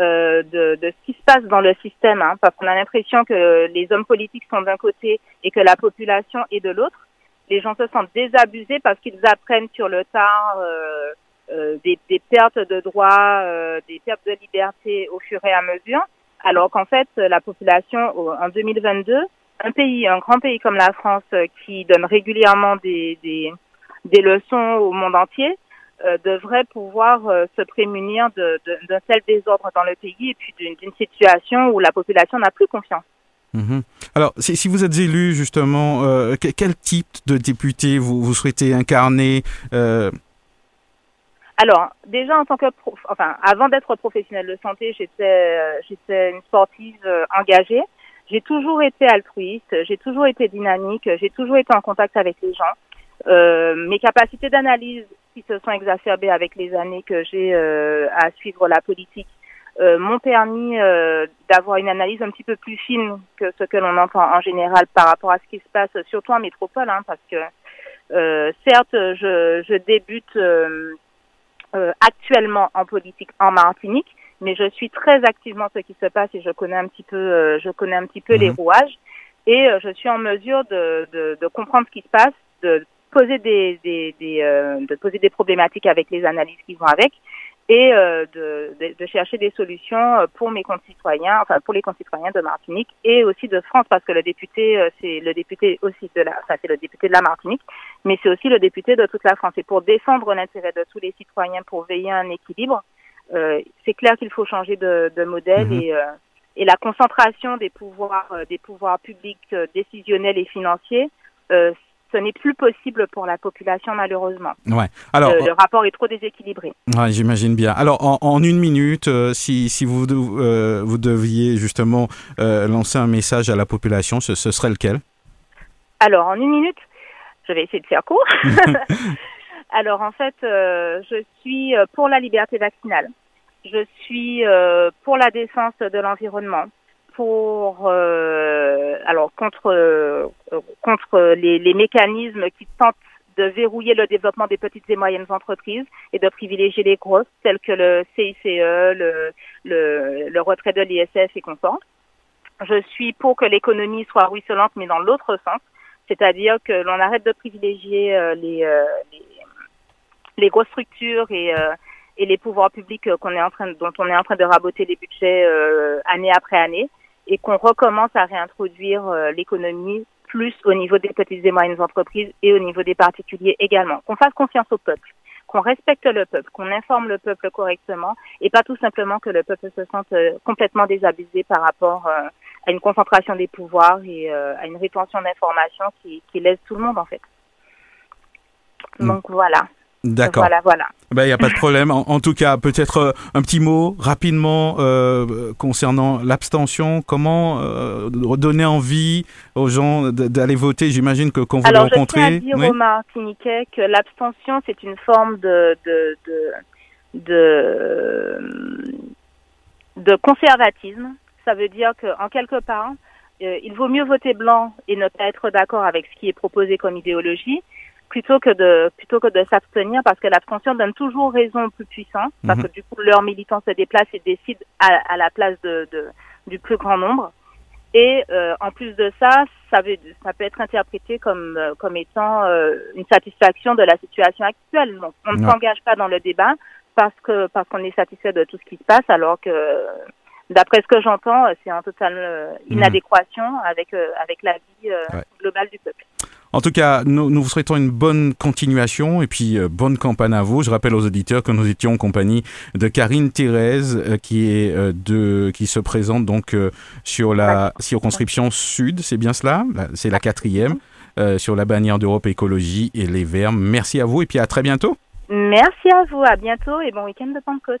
euh, de, de, ce qui se passe dans le système, hein, parce qu'on a l'impression que les hommes politiques sont d'un côté et que la population est de l'autre. Les gens se sentent désabusés parce qu'ils apprennent sur le tard euh, euh des, des, pertes de droits, euh, des pertes de liberté au fur et à mesure, alors qu'en fait, la population en 2022, un pays, un grand pays comme la France, qui donne régulièrement des, des, des leçons au monde entier, euh, devrait pouvoir euh, se prémunir d'un tel désordre dans le pays et puis d'une situation où la population n'a plus confiance. Mhm. Alors, si, si, vous êtes élu, justement, euh, quel type de député vous, vous souhaitez incarner Alors, déjà en tant que, enfin, avant d'être professionnelle de santé, j'étais, j'étais une sportive engagée. J'ai toujours été altruiste, j'ai toujours été dynamique, j'ai toujours été en contact avec les gens. Euh, mes capacités d'analyse qui se sont exacerbées avec les années que j'ai euh, à suivre la politique euh, m'ont permis euh, d'avoir une analyse un petit peu plus fine que ce que l'on entend en général par rapport à ce qui se passe, surtout en métropole, hein, parce que certes, je, je débute actuellement en politique en Martinique, mais je suis très activement ce qui se passe et je connais un petit peu, je connais un petit peu les mhm. rouages et je suis en mesure de, de, de comprendre ce qui se passe, de poser des, des, des euh, de poser des problématiques avec les analyses qui vont avec et euh, de, de, de, chercher des solutions euh, pour mes concitoyens, enfin pour les concitoyens de Martinique et aussi de France, parce que le député, euh, c'est le député aussi de la, enfin c'est le député de la Martinique, mais c'est aussi le député de toute la France. Et pour défendre l'intérêt de tous les citoyens, pour veiller à un équilibre, euh, c'est clair qu'il faut changer de, de modèle mhm. et et la concentration des pouvoirs des pouvoirs publics décisionnels et financiers, euh, ce n'est plus possible pour la population malheureusement. Ouais. Alors, le, rapport est trop déséquilibré. Ouais, j'imagine bien. Alors en, en une minute, euh, si, si vous, euh, vous deviez justement euh, lancer un message à la population, ce, ce, serait lequel? Alors en une minute, je vais essayer de faire court. (laughs) (laughs) Alors en fait, je suis pour la liberté vaccinale. Je suis pour la défense de l'environnement pour euh, alors contre euh, contre les, les, mécanismes qui tentent de verrouiller le développement des petites et moyennes entreprises et de privilégier les grosses telles que le CICE, le, le, le retrait de l'ISF et consorts. Je suis pour que l'économie soit ruisselante mais dans l'autre sens, c'est-à-dire que l'on arrête de privilégier euh, les, euh, les, les grosses structures et et les pouvoirs publics qu'on est en train dont on est en train de raboter les budgets année après année et qu'on recommence à réintroduire euh, l'économie plus au niveau des petites et moyennes entreprises et au niveau des particuliers également. Qu'on fasse confiance au peuple, qu'on respecte le peuple, qu'on informe le peuple correctement et pas tout simplement que le peuple se sente euh, complètement désabusé par rapport euh, à une concentration des pouvoirs et à une rétention d'informations qui, qui laisse tout le monde en fait. Mm. Donc voilà. D'accord. Voilà, voilà. Ben, il n'y a pas de problème. En, tout cas, peut-être euh, un petit mot rapidement euh, concernant l'abstention. Comment euh, donner envie aux gens d'aller voter? J'imagine que quand vous Alors, les rencontrez... Alors, je tiens à dire aux Martiniquais que l'abstention, c'est une forme de, de, de, de, de conservatisme. Ça veut dire qu'en quelque part, euh, il vaut mieux voter blanc et ne pas être d'accord avec ce qui est proposé comme idéologie plutôt que de plutôt que de s'abstenir parce que l'abstention donne toujours raison aux plus puissants parce que mhm. du coup leurs militants se déplacent et décident à, à la place de, de, du plus grand nombre. Et euh, en plus de ça ça veut ça peut être interprété comme euh, comme étant euh, une satisfaction de la situation actuelle. Donc on ne s'engage pas dans le débat parce que parce qu'on est satisfait de tout ce qui se passe alors que d'après ce que j'entends c'est en totale mhm. inadéquation avec avec la vie globale du peuple en tout cas, nous, nous, vous souhaitons une bonne continuation et puis euh, bonne campagne à vous. Je rappelle aux auditeurs que nous étions en compagnie de Karine Thérèse, euh, qui est euh, de, qui se présente donc sur la circonscription sud. C'est bien cela? C'est la quatrième sur la bannière d'Europe Écologie et les Verts. Merci à vous et puis à très bientôt. Merci à vous, à bientôt et bon week-end de Pentecôte.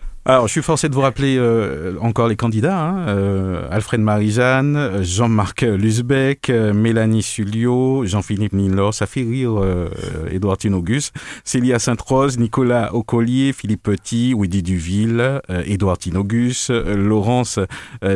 Alors, je suis forcé de vous rappeler euh, encore les candidats. Hein, euh, Alfred Marie-Jeanne, Jean-Marc Lusbeck, euh, Mélanie Sulio, Jean-Philippe Nilor, ça fait rire Édouard Tinogus, Célia Sainte-Rose, Nicolas Ocollier, Philippe Petit, Widi Duville, Édouard Tinogus, Laurence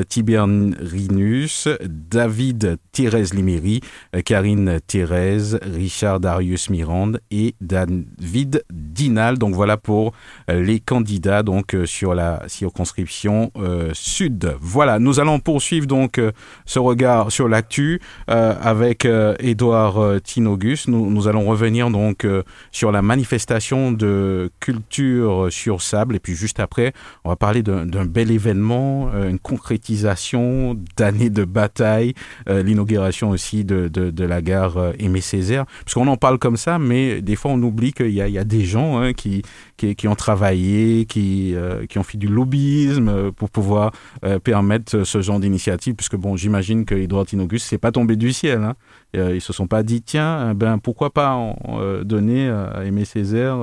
Tiberinus, David Thérèse Liméry, Karine Thérèse, Richard Darius Mirande et David Dinal. Donc voilà pour les candidats. Donc sur la circonscription euh, sud. Voilà, nous allons poursuivre donc euh, ce regard sur l'actu euh, avec Édouard Tinogus. Nous, allons revenir donc sur la manifestation de culture sur sable et puis juste après, on va parler d'un bel événement, une concrétisation d'années de bataille, l'inauguration aussi de, de, la gare Aimé Césaire. Parce qu'on en parle comme ça, mais des fois on oublie qu'il y, y, a des gens hein, qui, qui, qui, ont travaillé, qui, qui ont fait du lobbyisme euh, pour pouvoir euh, permettre ce genre d'initiative, puisque bon, j'imagine que Edouard Tinogus, c'est pas tombé du ciel. Hein. Euh, ils se sont pas dit, tiens, ben pourquoi pas donner à Aimé Césaire.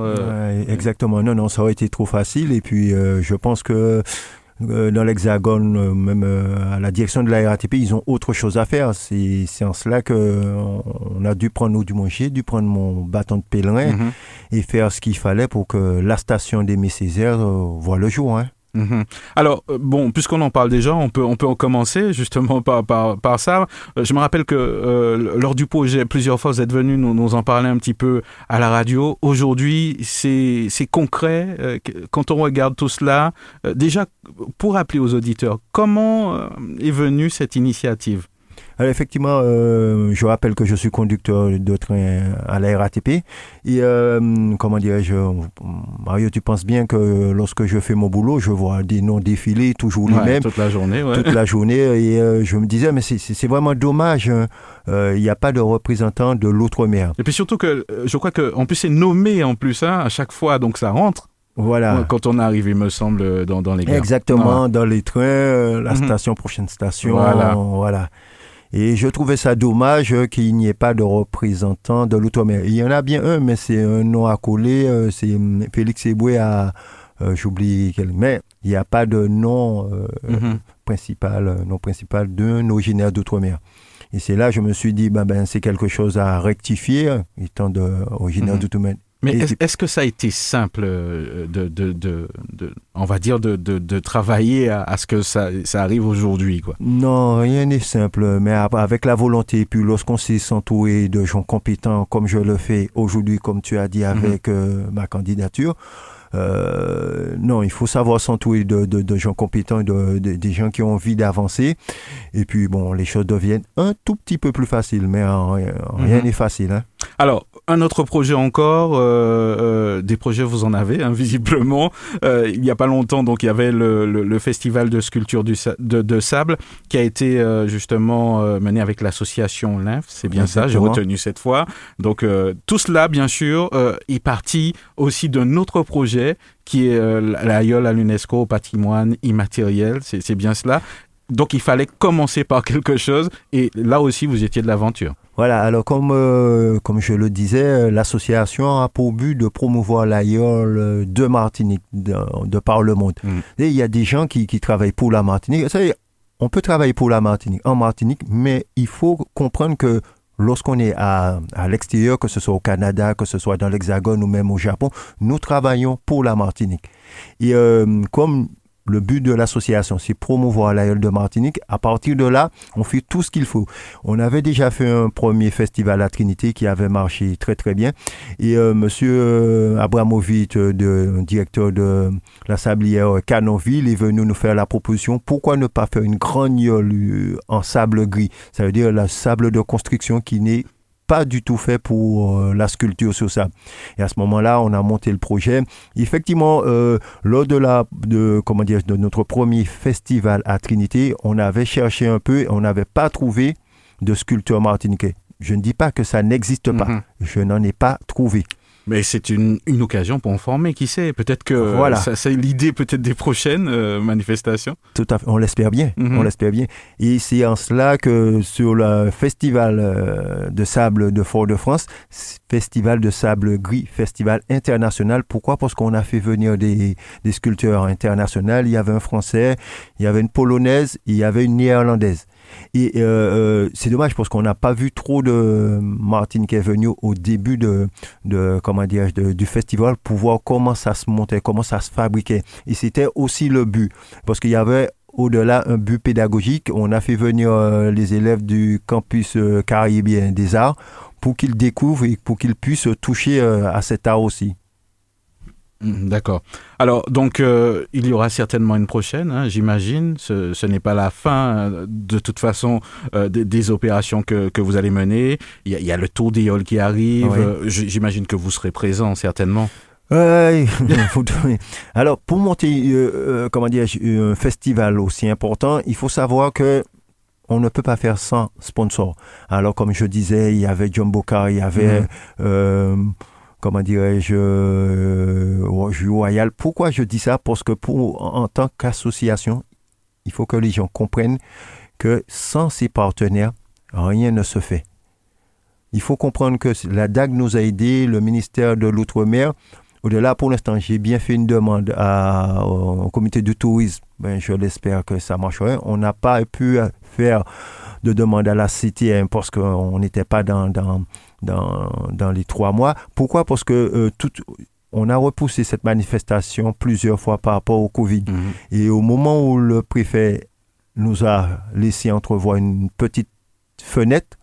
exactement, non, non, ça aurait été trop facile. Et puis, je pense que dans l'Hexagone, euh, même euh, à la direction de la RATP, ils ont autre chose à faire. C'est en cela qu'on on a dû prendre, ou du moins j'ai dû prendre mon bâton de pèlerin mhm. et faire ce qu'il fallait pour que la station des Césaire voit le jour. Hein. Mhm. Alors, euh, bon, puisqu'on en parle déjà, on peut, on peut en commencer justement par, par, ça. Euh, je me rappelle que euh, lors du projet, plusieurs fois, vous êtes venu nous, nous, en parler un petit peu à la radio. Aujourd'hui, c'est concret. quand on regarde tout cela, déjà, pour rappeler aux auditeurs, comment est venue cette initiative? Alors effectivement, euh, je rappelle que je suis conducteur de train à la RATP. Et euh, comment dirais-je, Mario, tu penses bien que lorsque je fais mon boulot, je vois des noms défiler toujours les mêmes. Toute la journée, ouais. Toute la journée. Et euh, je me disais, mais c'est vraiment dommage. Hein. Il n'y a pas de représentant de l'outre-mer. Et puis surtout que je crois qu'en plus c'est nommé en plus hein, à chaque fois, donc ça rentre. Voilà. Quand on arrive, il me semble, dans, dans les gares. Exactement, dans les trains, la mhm. station, prochaine station. Voilà. voilà. Et je trouvais ça dommage qu'il n'y ait pas de représentant de l'outre-mer. Il y en a bien un, mais c'est un nom à coller. Euh, c'est hum, Félix Eboué à. Euh, j'oublie quel. Mais il n'y a pas de nom euh, mhm. principal, nom principal d'un originaire d'outre-mer. Et c'est là que je me suis dit, ben, ben c'est quelque chose à rectifier, étant d'originaire mhm. d'outre-mer. Mais est-ce que ça a été simple euh, de, de, de, on va dire, de, de travailler à, ce que ça, ça arrive aujourd'hui quoi? Non, rien n'est simple, mais avec la volonté, et puis lorsqu'on s'est s'entourer de gens compétents, comme je le fais aujourd'hui, comme tu as dit mhm. avec euh, ma candidature, euh, non, il faut savoir s'entourer de, de, gens compétents de, des gens qui ont envie d'avancer. Et puis, bon, les choses deviennent un tout petit peu plus faciles, mais rien mhm. n'est facile. Hein. Alors, un autre projet encore, euh, euh, des projets vous en avez, hein, (laughs) visiblement. Euh, il n'y a pas longtemps, donc il y avait le, le, festival de sculpture du, de, de, sable qui a été justement mené avec l'association LINF, c'est bien ça, j'ai retenu cette fois. Donc tout cela, bien sûr, est parti aussi d'un autre projet qui est l'aïeul à l'UNESCO au patrimoine immatériel, c'est bien cela. Donc il fallait commencer par quelque chose et là aussi vous étiez de l'aventure. Voilà, alors comme, euh, comme je le disais, euh, l'association a pour but de promouvoir l'aïeul euh, de Martinique de, par le monde. Mm. Et il y a des gens qui, qui travaillent pour la Martinique. on peut travailler pour la Martinique, en Martinique, mais il faut comprendre que lorsqu'on est à, à l'extérieur, que ce soit au Canada, que ce soit dans l'Hexagone ou même au Japon, nous travaillons pour la Martinique. Et comme le but de l'association, c'est promouvoir l'aïeul de Martinique. À partir de là, on fait tout ce qu'il faut. On avait déjà fait un premier festival à Trinité qui avait marché très très bien. Et euh, Monsieur euh, Abramovic, euh, directeur de la sablière Canonville, est venu nous faire la proposition. Pourquoi ne pas faire une grande en sable gris? Ça veut dire le sable de construction qui n'est pas du tout fait pour euh, la sculpture sur ça. Et à ce moment-là, on a monté le projet. Effectivement, euh, lors de la, de, comment dire, de notre premier festival à Trinité, on avait cherché un peu, et on n'avait pas trouvé de sculpteur martiniquais. Je ne dis pas que ça n'existe pas. Mhm. Je n'en ai pas trouvé. Mais c'est une, une, occasion pour en former, qui sait Peut-être que voilà. ça, c'est l'idée peut-être des prochaines euh, manifestations. Tout à fait, on l'espère bien, on mhm. l'espère bien. Et c'est en cela que sur le festival euh, de sable de Fort-de-France, festival de sable gris, festival international, pourquoi? Parce qu'on a fait venir des, des sculpteurs internationaux, il y avait un Français, il y avait une Polonaise, il y avait une Néerlandaise. Et euh, euh, c'est dommage parce qu'on n'a pas vu trop de Martin qui est venu au début de, de du festival pour voir comment ça se montait, comment ça se fabriquait. Et c'était aussi le but parce qu'il y avait au-delà un but pédagogique. On a fait venir euh, les élèves du campus caribéen des arts pour qu'ils découvrent et pour qu'ils puissent toucher à cet art aussi. Mm, d'accord. Alors, donc, euh, il y aura certainement une prochaine, hein, j'imagine. Ce, n'est pas la fin, euh, de toute façon, euh, des, opérations que, que, vous allez mener. Il y, a, le tour d'Éole qui arrive. j'imagine que vous serez présent, certainement. (laughs) Alors, pour monter, comment dire, un festival aussi important, il faut savoir que on ne peut pas faire sans sponsor. Alors, comme je disais, il y avait John Boca, il y avait... Mm comment dirais-je, euh, royal. Pourquoi je dis ça? Parce que en tant qu'association, il faut que les gens comprennent que sans ces partenaires, rien ne se fait. Il faut comprendre que la DAG nous a aidés, le ministère de l'Outre-mer. Au-delà, pour l'instant, j'ai bien fait une demande au comité de tourisme. Ben, je l'espère que ça marcherait. On n'a pas pu faire de demande à la cité parce qu'on n'était pas dans, dans, les trois mois. Pourquoi? Parce que euh, tout, on a repoussé cette manifestation plusieurs fois par rapport au Covid. Mhm. Et au moment où le préfet nous a laissé entrevoir une petite fenêtre,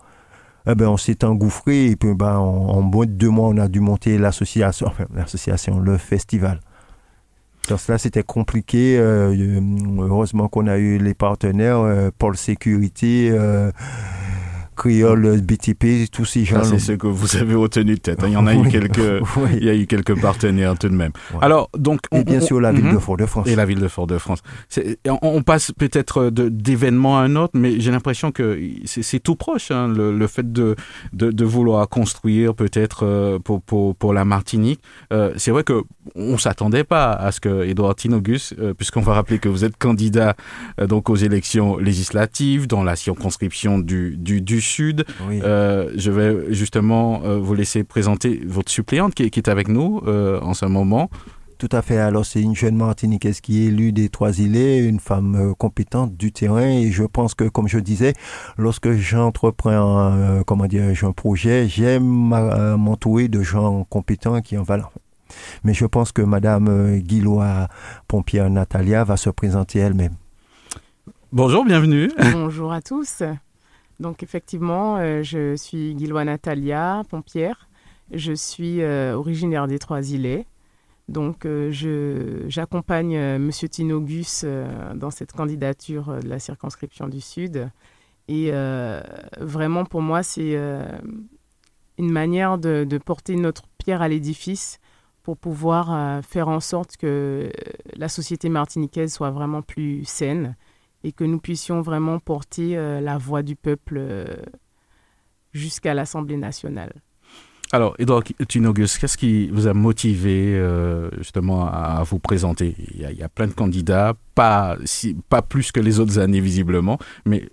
eh ben, on s'est engouffré et puis ben, en, moins de deux mois, on a dû monter l'association, enfin, l'association, le festival. Donc cela, c'était compliqué. Euh, heureusement qu'on a eu les partenaires, euh, Paul Sécurité, Creole, BTP, tous ces gens. C'est ce que vous avez retenu de tête. Hein. Il y en a eu quelques, il y a eu quelques partenaires tout de même. Alors, donc. et bien sûr, la ville de mhm. Fort-de-France. Et la ville de Fort-de-France. On, passe peut-être d'événement à un autre, mais j'ai l'impression que c'est tout proche, hein, le, fait de, de, vouloir construire peut-être euh, pour, pour, pour, la Martinique. Euh, c'est vrai que on s'attendait pas à ce que Edouard Tinogus, euh, puisqu'on va rappeler que vous êtes candidat donc aux élections législatives dans la circonscription du, du, du Sud. Euh, je vais justement euh, vous laisser présenter votre suppléante qui, est avec nous euh, en ce moment. Tout à fait. Alors, c'est une jeune Martiniquaise qui est élue des Trois-Îlets, une femme compétente du terrain. Et je pense que, comme je disais, lorsque j'entreprends, comment dire, un projet, j'aime m'entourer de gens compétents qui en valent. Mais je pense que Madame Guillois Pompière Natalia va se présenter elle-même. Bonjour, bienvenue. Bonjour à tous. Donc effectivement, euh, je suis Guillois Natalia, pompière. Je suis euh, originaire des Trois-Îlets. Donc euh, j'accompagne M. Tinogus dans cette candidature de la circonscription du Sud. Et vraiment, pour moi, c'est une manière de, de, porter notre pierre à l'édifice pour pouvoir faire en sorte que la société martiniquaise soit vraiment plus saine, et que nous puissions vraiment porter euh, la voix du peuple euh, jusqu'à l'Assemblée nationale. Alors, Edouard Tunogus, qu'est-ce qui vous a motivé euh, justement à, vous présenter? Il y, a, plein de candidats, pas, pas plus que les autres années visiblement, mais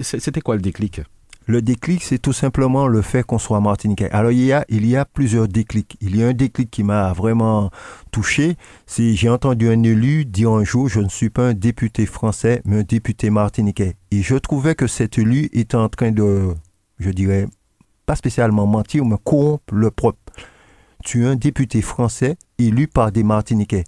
c'était quoi le déclic? Le déclic, c'est tout simplement le fait qu'on soit martiniquais. Alors, il y a, plusieurs déclics. Il y a un déclic qui m'a vraiment touché. C'est, j'ai entendu un élu dire un jour, je ne suis pas un député français, mais un député martiniquais. Et je trouvais que cet élu était en train de, je dirais, pas spécialement mentir, mais corrompre le propre. Tu es un député français élu par des Martiniquais.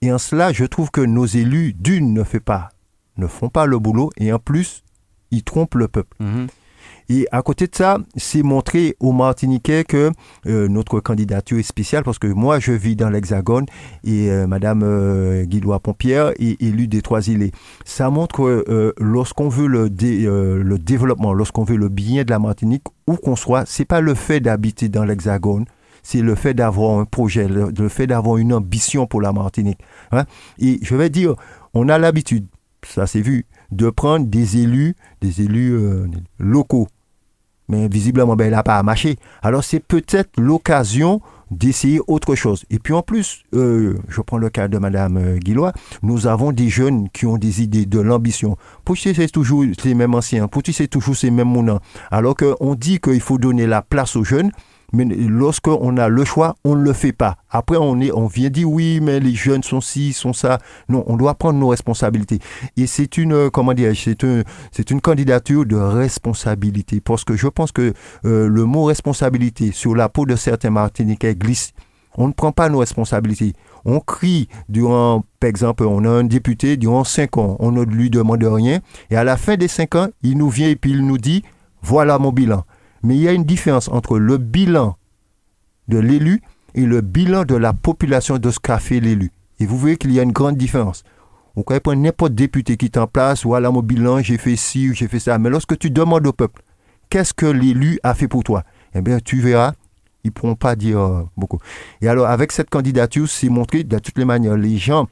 Et en cela, je trouve que nos élus, d'une, ne, fait pas, ne font pas le boulot, et en plus, ils trompent le peuple. Mhm. Et à côté de ça, c'est montrer aux Martiniquais que euh, notre candidature est spéciale parce que moi, je vis dans l'Hexagone et euh, Madame euh, Pompière est élue des Trois-Îlets. Ça montre que euh, lorsqu'on veut le, le développement, lorsqu'on veut le bien de la Martinique, où qu'on soit, c'est pas le fait d'habiter dans l'Hexagone, c'est le fait d'avoir un projet, le, fait d'avoir une ambition pour la Martinique. Hein. Et je vais dire, on a l'habitude, ça s'est vu, de prendre des élus, des élus locaux mais visiblement, ben, il n'a pas marché. Alors c'est peut-être l'occasion d'essayer autre chose. Et puis en plus, euh, je prends le cas de Madame euh, Guillois, nous avons des jeunes qui ont des idées, de l'ambition. Pour c'est toujours les mêmes anciens, pour c'est toujours ces mêmes moulins. Alors qu'on dit qu'il faut donner la place aux jeunes, mais lorsqu'on a le choix, on ne le fait pas. Après, on, vient dire oui, mais les jeunes sont ci, sont ça. Non, on doit prendre nos responsabilités. Et c'est une, euh, comment dire, c'est c'est une candidature de responsabilité. Parce que je pense que euh, le mot responsabilité sur la peau de certains Martiniquais glisse. On ne prend pas nos responsabilités. On crie durant, par exemple, on a un député durant cinq ans, on ne lui demande rien. Et à la fin des cinq ans, il nous vient et puis il nous dit, voilà mon bilan. Mais il y a une différence entre le bilan de l'élu et le bilan de la population de ce qu'a fait l'élu. Et vous voyez qu'il y a une grande différence. Vous pouvez prendre n'importe député qui est en place, voilà mon bilan, j'ai fait ci, j'ai fait ça. Mais lorsque tu demandes au peuple, qu'est-ce que l'élu a fait pour toi? Eh bien, tu verras, ils ne pourront pas dire euh, beaucoup. Et alors, avec cette candidature, c'est montré de toutes les manières. Les gens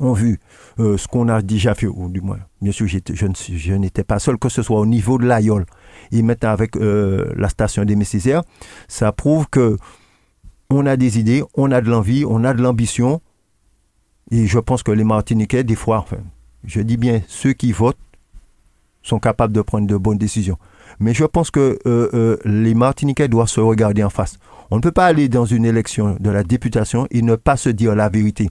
ont vu euh, ce qu'on a déjà fait, ou du moins, bien sûr, je, n'étais pas seul, que ce soit au niveau de l'AIOL, et maintenant avec euh, la station des Messisières, ça prouve que on a des idées, on a de l'envie, on a de l'ambition. Et je pense que les Martiniquais, des fois, je dis bien, ceux qui votent sont capables de prendre de bonnes décisions. Mais je pense que euh, les Martiniquais doivent se regarder en face. On ne peut pas aller dans une élection de la députation et ne pas se dire la vérité.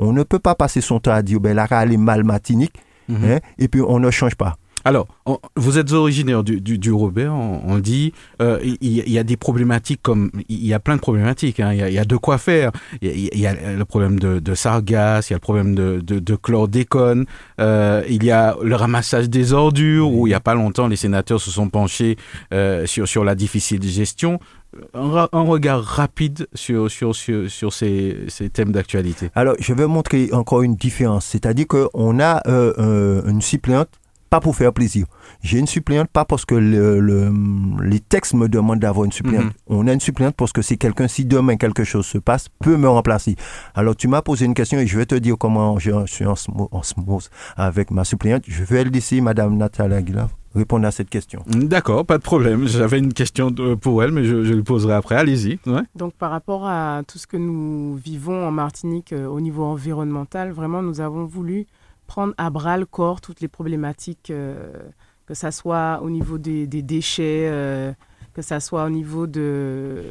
On ne peut pas passer son temps à dire, ben, la est mal Martinique, mhm. hein, et puis on ne change pas. Alors, vous êtes originaire du, du, Robert, on, dit. Euh, il, y a des problématiques comme. Il y a plein de problématiques. Hein. il, y a, de quoi faire. Il y a, le problème de, de, sargasses, il y a le problème de, de, de chlordécone, euh, il y a le ramassage des ordures, où il n'y a pas longtemps, les sénateurs se sont penchés euh, sur, sur la difficile gestion. Un, regard rapide sur, ces, ces, thèmes d'actualité. Alors, je vais montrer encore une différence. C'est-à-dire qu'on a une suppléante pas pour faire plaisir. J'ai une suppléante pas parce que le, les textes me demandent d'avoir une suppléante. Mhm. On a une suppléante parce que c'est quelqu'un, si demain quelque chose se passe, peut me remplacer. Alors tu m'as posé une question et je vais te dire comment je suis en osmose avec ma suppléante. Je vais laisser Madame Nathalie Aguilar répondre à cette question. D'accord, pas de problème. J'avais une question pour elle, mais je, je lui poserai après. Allez-y. Donc par rapport à tout ce que nous vivons en Martinique euh, au niveau environnemental, vraiment nous avons voulu prendre à bras le corps toutes les problématiques, euh, que ce soit au niveau des, déchets, euh, que ce soit au niveau de,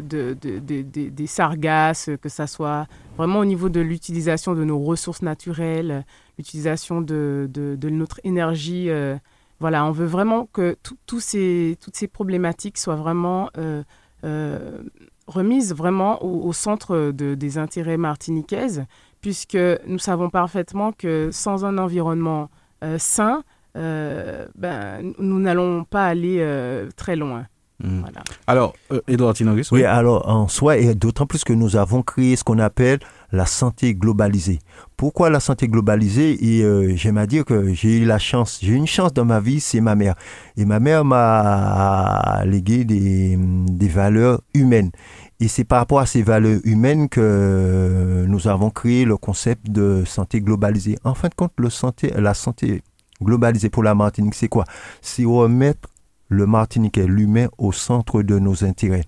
des sargasses, que ce soit vraiment au niveau de l'utilisation de nos ressources naturelles, l'utilisation de, notre énergie. Euh, voilà, on veut vraiment que ces, toutes ces problématiques soient vraiment remises vraiment au, centre des intérêts martiniquaises puisque nous savons parfaitement que sans un environnement euh, sain, euh, ben, nous n'allons pas aller euh, très loin. Hmm. Alors, Edouard Tinogus Oui, alors en soi, et d'autant plus que nous avons créé ce qu'on appelle la santé globalisée. Pourquoi la santé globalisée? Et j'aime à dire que j'ai eu la chance, j'ai eu une chance dans ma vie, c'est ma mère. Et ma mère m'a légué des, des valeurs humaines. Et c'est par rapport à ces valeurs humaines que nous avons créé le concept de santé globalisée. En fin de compte, le santé, la santé globalisée pour la Martinique, c'est quoi? C'est remettre le Martiniquais, l'humain, au centre de nos intérêts.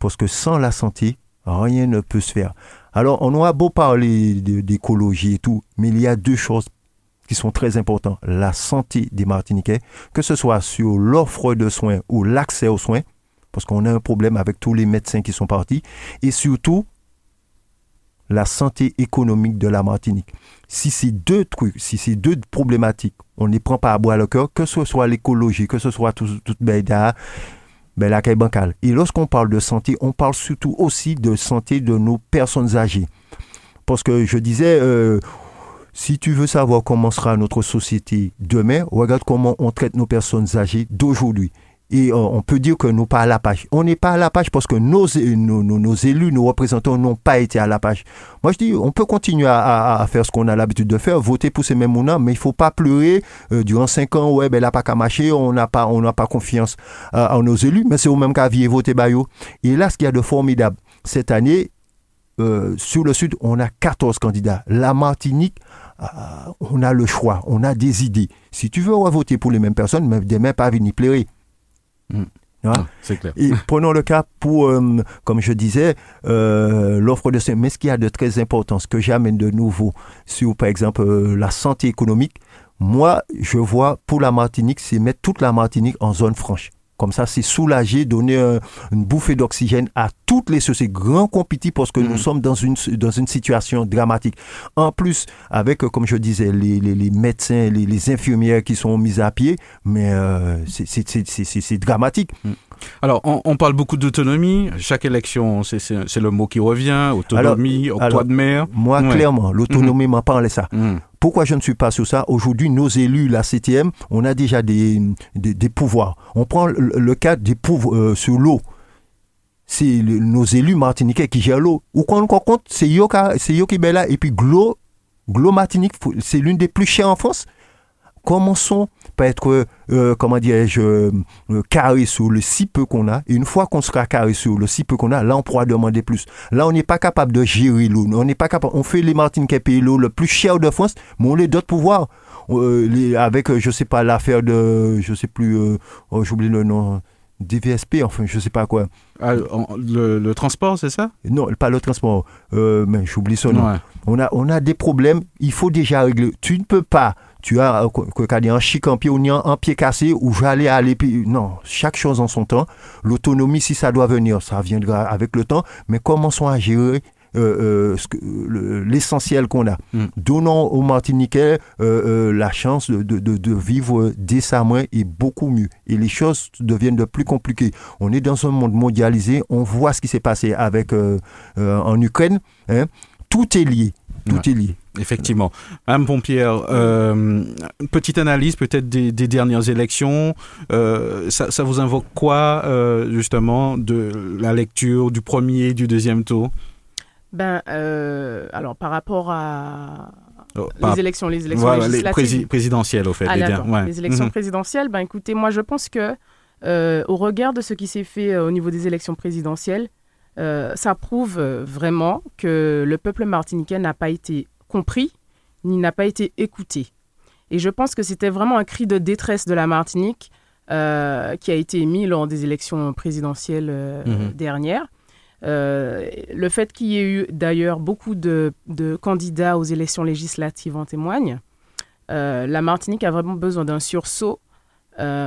Parce que sans la santé, rien ne peut se faire. Alors, on aura beau parler d'écologie et tout, mais il y a deux choses qui sont très importantes. La santé des Martiniquais, que ce soit sur l'offre de soins ou l'accès aux soins, parce qu'on a un problème avec tous les médecins qui sont partis, et surtout la santé économique de la Martinique. Si ces deux trucs, si ces deux problématiques, on ne les prend pas à boire le cœur, que ce soit l'écologie, que ce soit toute tout, ben, la caille bancale. Et lorsqu'on parle de santé, on parle surtout aussi de santé de nos personnes âgées. Parce que je disais, euh, si tu veux savoir comment sera notre société demain, regarde comment on traite nos personnes âgées d'aujourd'hui et euh, on peut dire que nous pas à la page. On n'est pas à la page parce que nos, nos, élus, nos représentants n'ont pas été à la page. Moi, je dis, on peut continuer à, faire ce qu'on a l'habitude de faire, voter pour ces mêmes mounins, mais il faut pas pleurer euh, durant cinq ans, ouais, ben là, pas qu'à marcher, on n'a pas, pas confiance euh, en nos élus, mais c'est au même cas, vie voter Bayo. Et là, ce qu'il y a de formidable, cette année, sur le Sud, on a 14 candidats. La Martinique, on a le choix, on a des idées. Si tu veux voter pour les mêmes personnes, mais demain, pas venir pleurer. Ah, c'est clair. Et (laughs) prenons le cas pour, comme je disais, l'offre de soins. Mais ce qu'il y a de très important, ce que j'amène de nouveau sur, par exemple, la santé économique, moi, je vois pour la Martinique, c'est mettre toute la Martinique en zone franche. Comme ça, c'est soulager, donner une bouffée d'oxygène à toutes les sociétés, grands compétitifs, parce que nous mhm. sommes dans une, dans une situation dramatique. En plus, avec, euh, comme je disais, les, les, médecins, les, les, infirmières qui sont mises à pied, mais euh, c'est dramatique. Mm. Alors, on, parle beaucoup d'autonomie. Chaque élection, c'est le mot qui revient. Autonomie, octroi de mer. Moi, clairement, l'autonomie m'a parlé ça. Mm. Pourquoi je ne suis pas sur ça? Aujourd'hui, nos élus, la CTM, on a déjà des, des, pouvoirs. On prend le, cas des pouvoirs euh, sur l'eau. C'est nos élus martiniquais qui gèrent l'eau. Ou quand on compte, c'est Yoka, c'est Yoki Bella et puis Glo, Glo Martinique, c'est l'une des plus chères en France commençons par être, euh, comment dirais-je, euh, carré sur le si peu qu'on a. Et une fois qu'on sera carré sur le si peu qu'on a, là, on pourra demander plus. Là, on n'est pas capable de gérer l'eau. On n'est pas capable. On fait les Martiniques qui payent l'eau le plus cher de France, mais on a d'autres pouvoirs. Euh, avec, je sais pas, l'affaire de, je sais plus, oh, j'oublie le nom. DVSP, enfin, je sais pas quoi. Ah, le, transport, c'est ça? Non, pas le transport, mais j'oublie son nom. On, a, on a des problèmes, il faut déjà régler. Tu ne peux pas tu as un chic en pied ou un pied cassé ou j'allais aller non chaque chose en son temps l'autonomie si ça doit venir ça viendra avec le temps mais commençons à gérer euh, euh, l'essentiel qu'on a? Mm. Donnons aux Martiniquais euh, la chance de, de, de, vivre décemment et beaucoup mieux. Et les choses deviennent de plus compliquées. On est dans un monde mondialisé, on voit ce qui s'est passé avec en Ukraine. Hein. Tout est lié. Tout est lié. Effectivement. Mme Pompière, euh, une petite analyse peut-être des, dernières élections. Euh, ça, vous invoque quoi, euh, justement, de la lecture du premier et du deuxième tour? Ben, alors, par rapport à. Oh, les élections, les élections présidentielles, au fait. Ah, les, élections mhm. présidentielles, ben écoutez, moi je pense que au regard de ce qui s'est fait au niveau des élections présidentielles, ça prouve vraiment que le peuple martiniquais n'a pas été compris ni n'a pas été écouté. Et je pense que c'était vraiment un cri de détresse de la Martinique euh, qui a été émis lors des élections présidentielles euh, mhm. dernières. Euh, le fait qu'il y ait eu d'ailleurs beaucoup de, candidats aux élections législatives en témoigne. la Martinique a vraiment besoin d'un sursaut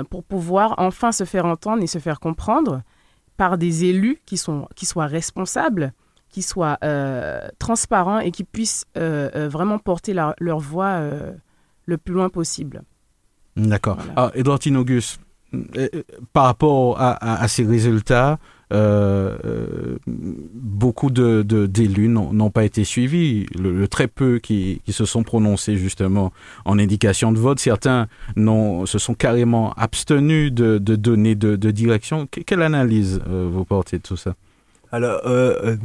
pour pouvoir enfin se faire entendre et se faire comprendre par des élus qui, sont, qui soient responsables qui soient euh, transparents et qui puissent euh, euh, vraiment porter leur voix le plus loin possible. D'accord. Voilà. Ah, Edouard Tinogus, par rapport à, ces résultats, beaucoup de, d'élus n'ont, pas été suivis. Le, très peu qui, se sont prononcés justement en indication de vote, certains se sont carrément abstenus de, donner de, direction. quelle analyse vous portez de tout ça? Alors, euh, euh,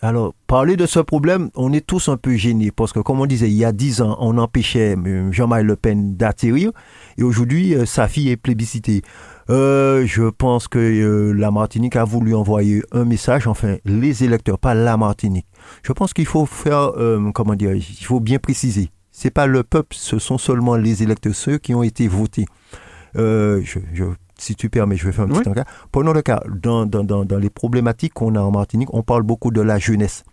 alors, parler de ce problème, on est tous un peu gênés parce que, comme on disait, il y a dix ans, on empêchait euh, Jean-Marie Le Pen d'atterrir et aujourd'hui, sa fille est plébiscitée. Je pense que la Martinique a voulu envoyer un message, enfin, les électeurs, pas la Martinique. Je pense qu'il faut faire, comment dire, il faut bien préciser. C'est pas le peuple, ce sont seulement les électeurs, ceux qui ont été votés. je, je si tu permets, je vais faire un petit cas. Prenons le cas, dans, dans, dans, les problématiques qu'on a en Martinique, on parle beaucoup de la jeunesse.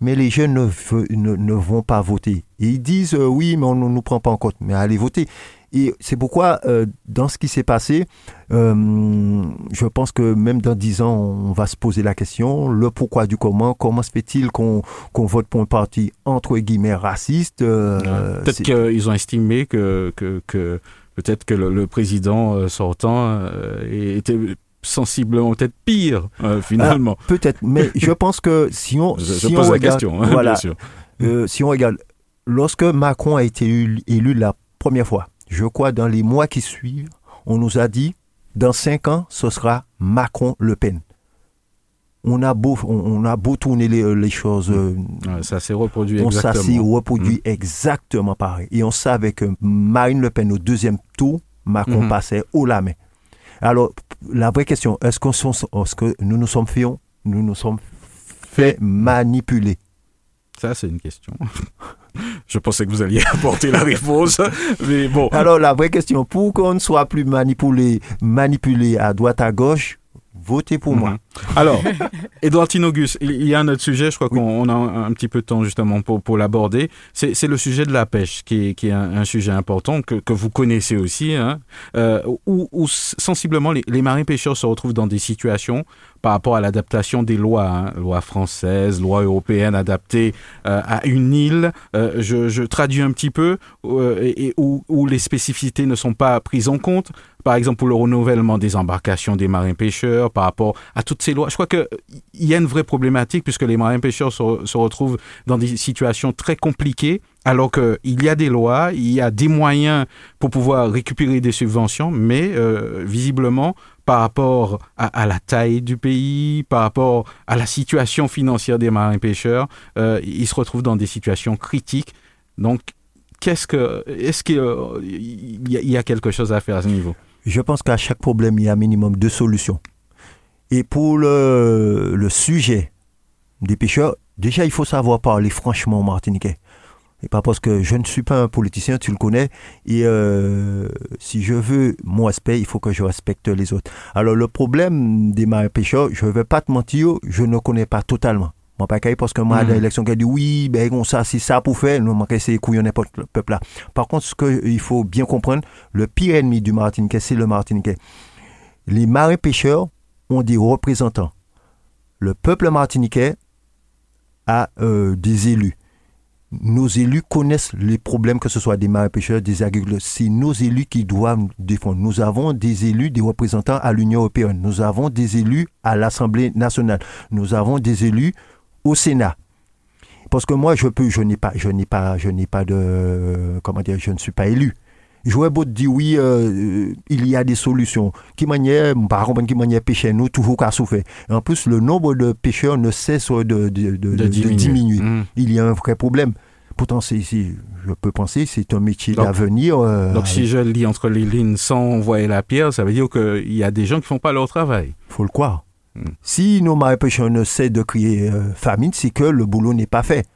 Mais les jeunes ne, ne, ne vont pas voter. Et ils disent euh, oui, mais on ne nous prend pas en compte. Mais allez voter. Et c'est pourquoi, euh, dans ce qui s'est passé, euh, je pense que même dans dix ans, on va se poser la question, le pourquoi du comment, comment se fait-il qu'on vote pour un parti entre guillemets raciste Peut-être qu'ils ont estimé que, que, que peut-être que le, président euh, sortant euh, était sensiblement peut-être pire euh, finalement. Ah, peut-être, mais (laughs) je pense que si on, si on regarde, question, hein, voilà, si on regarde, lorsque Macron a été élu, la première fois, je crois dans les mois qui suivent, on nous a dit dans cinq ans, ce sera Macron-Le Pen on a beau, on, a beau tourner les, choses. Euh, ça s'est reproduit exactement. Ça s'est reproduit mm. exactement pareil. Et on savait que Marine Le Pen au deuxième tour, Macron mm-hmm. passait haut la main. Alors, la vraie question, est-ce, est-ce que nous nous sommes fait, nous nous sommes fait manipuler? Ça, c'est une question. (laughs) Je pensais que vous alliez (laughs) apporter la réponse, mais bon. Alors, la vraie question, pour qu'on ne soit plus manipulé, manipulé à droite, à gauche, votez pour moi. Mhm. Alors, Edouard Tinogus, il y a un autre sujet, je crois qu'on a un, petit peu de temps justement pour, pour l'aborder. C'est le sujet de la pêche, qui est, qui est un, sujet important que, que, vous connaissez aussi, hein, euh, où, où, sensiblement les, les marins pêcheurs se retrouvent dans des situations par rapport à l'adaptation des lois, hein, lois françaises, lois européennes adaptées euh, à une île. Euh, je, traduis un petit peu, euh, où, les spécificités ne sont pas prises en compte. Par exemple, pour le renouvellement des embarcations des marins pêcheurs, par rapport à toutes ces lois. Je crois qu'il y a une vraie problématique puisque les marins pêcheurs se retrouvent dans des situations très compliquées alors qu'il y a des lois, il y a des moyens pour pouvoir récupérer des subventions, mais visiblement, par rapport à, la taille du pays, par rapport à la situation financière des marins pêcheurs, euh, ils se retrouvent dans des situations critiques. Donc, qu'est-ce que, est-ce qu'il y, a quelque chose à faire à ce niveau? Je pense qu'à chaque problème, il y a un minimum de solutions. Et pour le, le sujet des pêcheurs, déjà, il faut savoir parler franchement martiniquais. Et pas parce que je ne suis pas un politicien, tu le connais. Et euh, si je veux mon respect, il faut que je respecte les autres. Alors le problème des marins pêcheurs, je ne vais pas te mentir, je ne connais pas totalement. Moi, pas parce que moi, mmh. l'élection qui a dit oui, ben, on ça, c'est ça pour faire, nous, manquer c'est couillonner le peuple là. Par contre, ce qu'il faut bien comprendre, le pire ennemi du Martiniquais, c'est le Martiniquais. Les marins pêcheurs ont des représentants. Le peuple martiniquais a euh, des élus nos élus connaissent les problèmes, que ce soit des marins pêcheurs, des agriculteurs. C'est nos élus qui doivent défendre. Nous avons des élus, des représentants à l'Union européenne. Nous avons des élus à l'Assemblée nationale. Nous avons des élus au Sénat. Parce que moi, je peux, je n'ai pas, je n'ai pas, je n'ai pas de, comment dire, je ne suis pas élu. Je beau dire oui, euh, il y a des solutions. Qui manière, par contre, qui manière pêcher nous, toujours qu'à souffrir. En plus, le nombre de pêcheurs ne cesse de, de, de, diminuer. Mmh. Il y a un vrai problème. Pourtant, c'est je peux penser, c'est un métier d'avenir. Euh, donc, si je lis entre les lignes sans envoyer la pierre, ça veut dire qu'il y a des gens qui font pas leur travail. faut le croire. Mmh. Si nos marins pêcheurs ne cessent de crier euh, famine, c'est que le boulot n'est pas fait.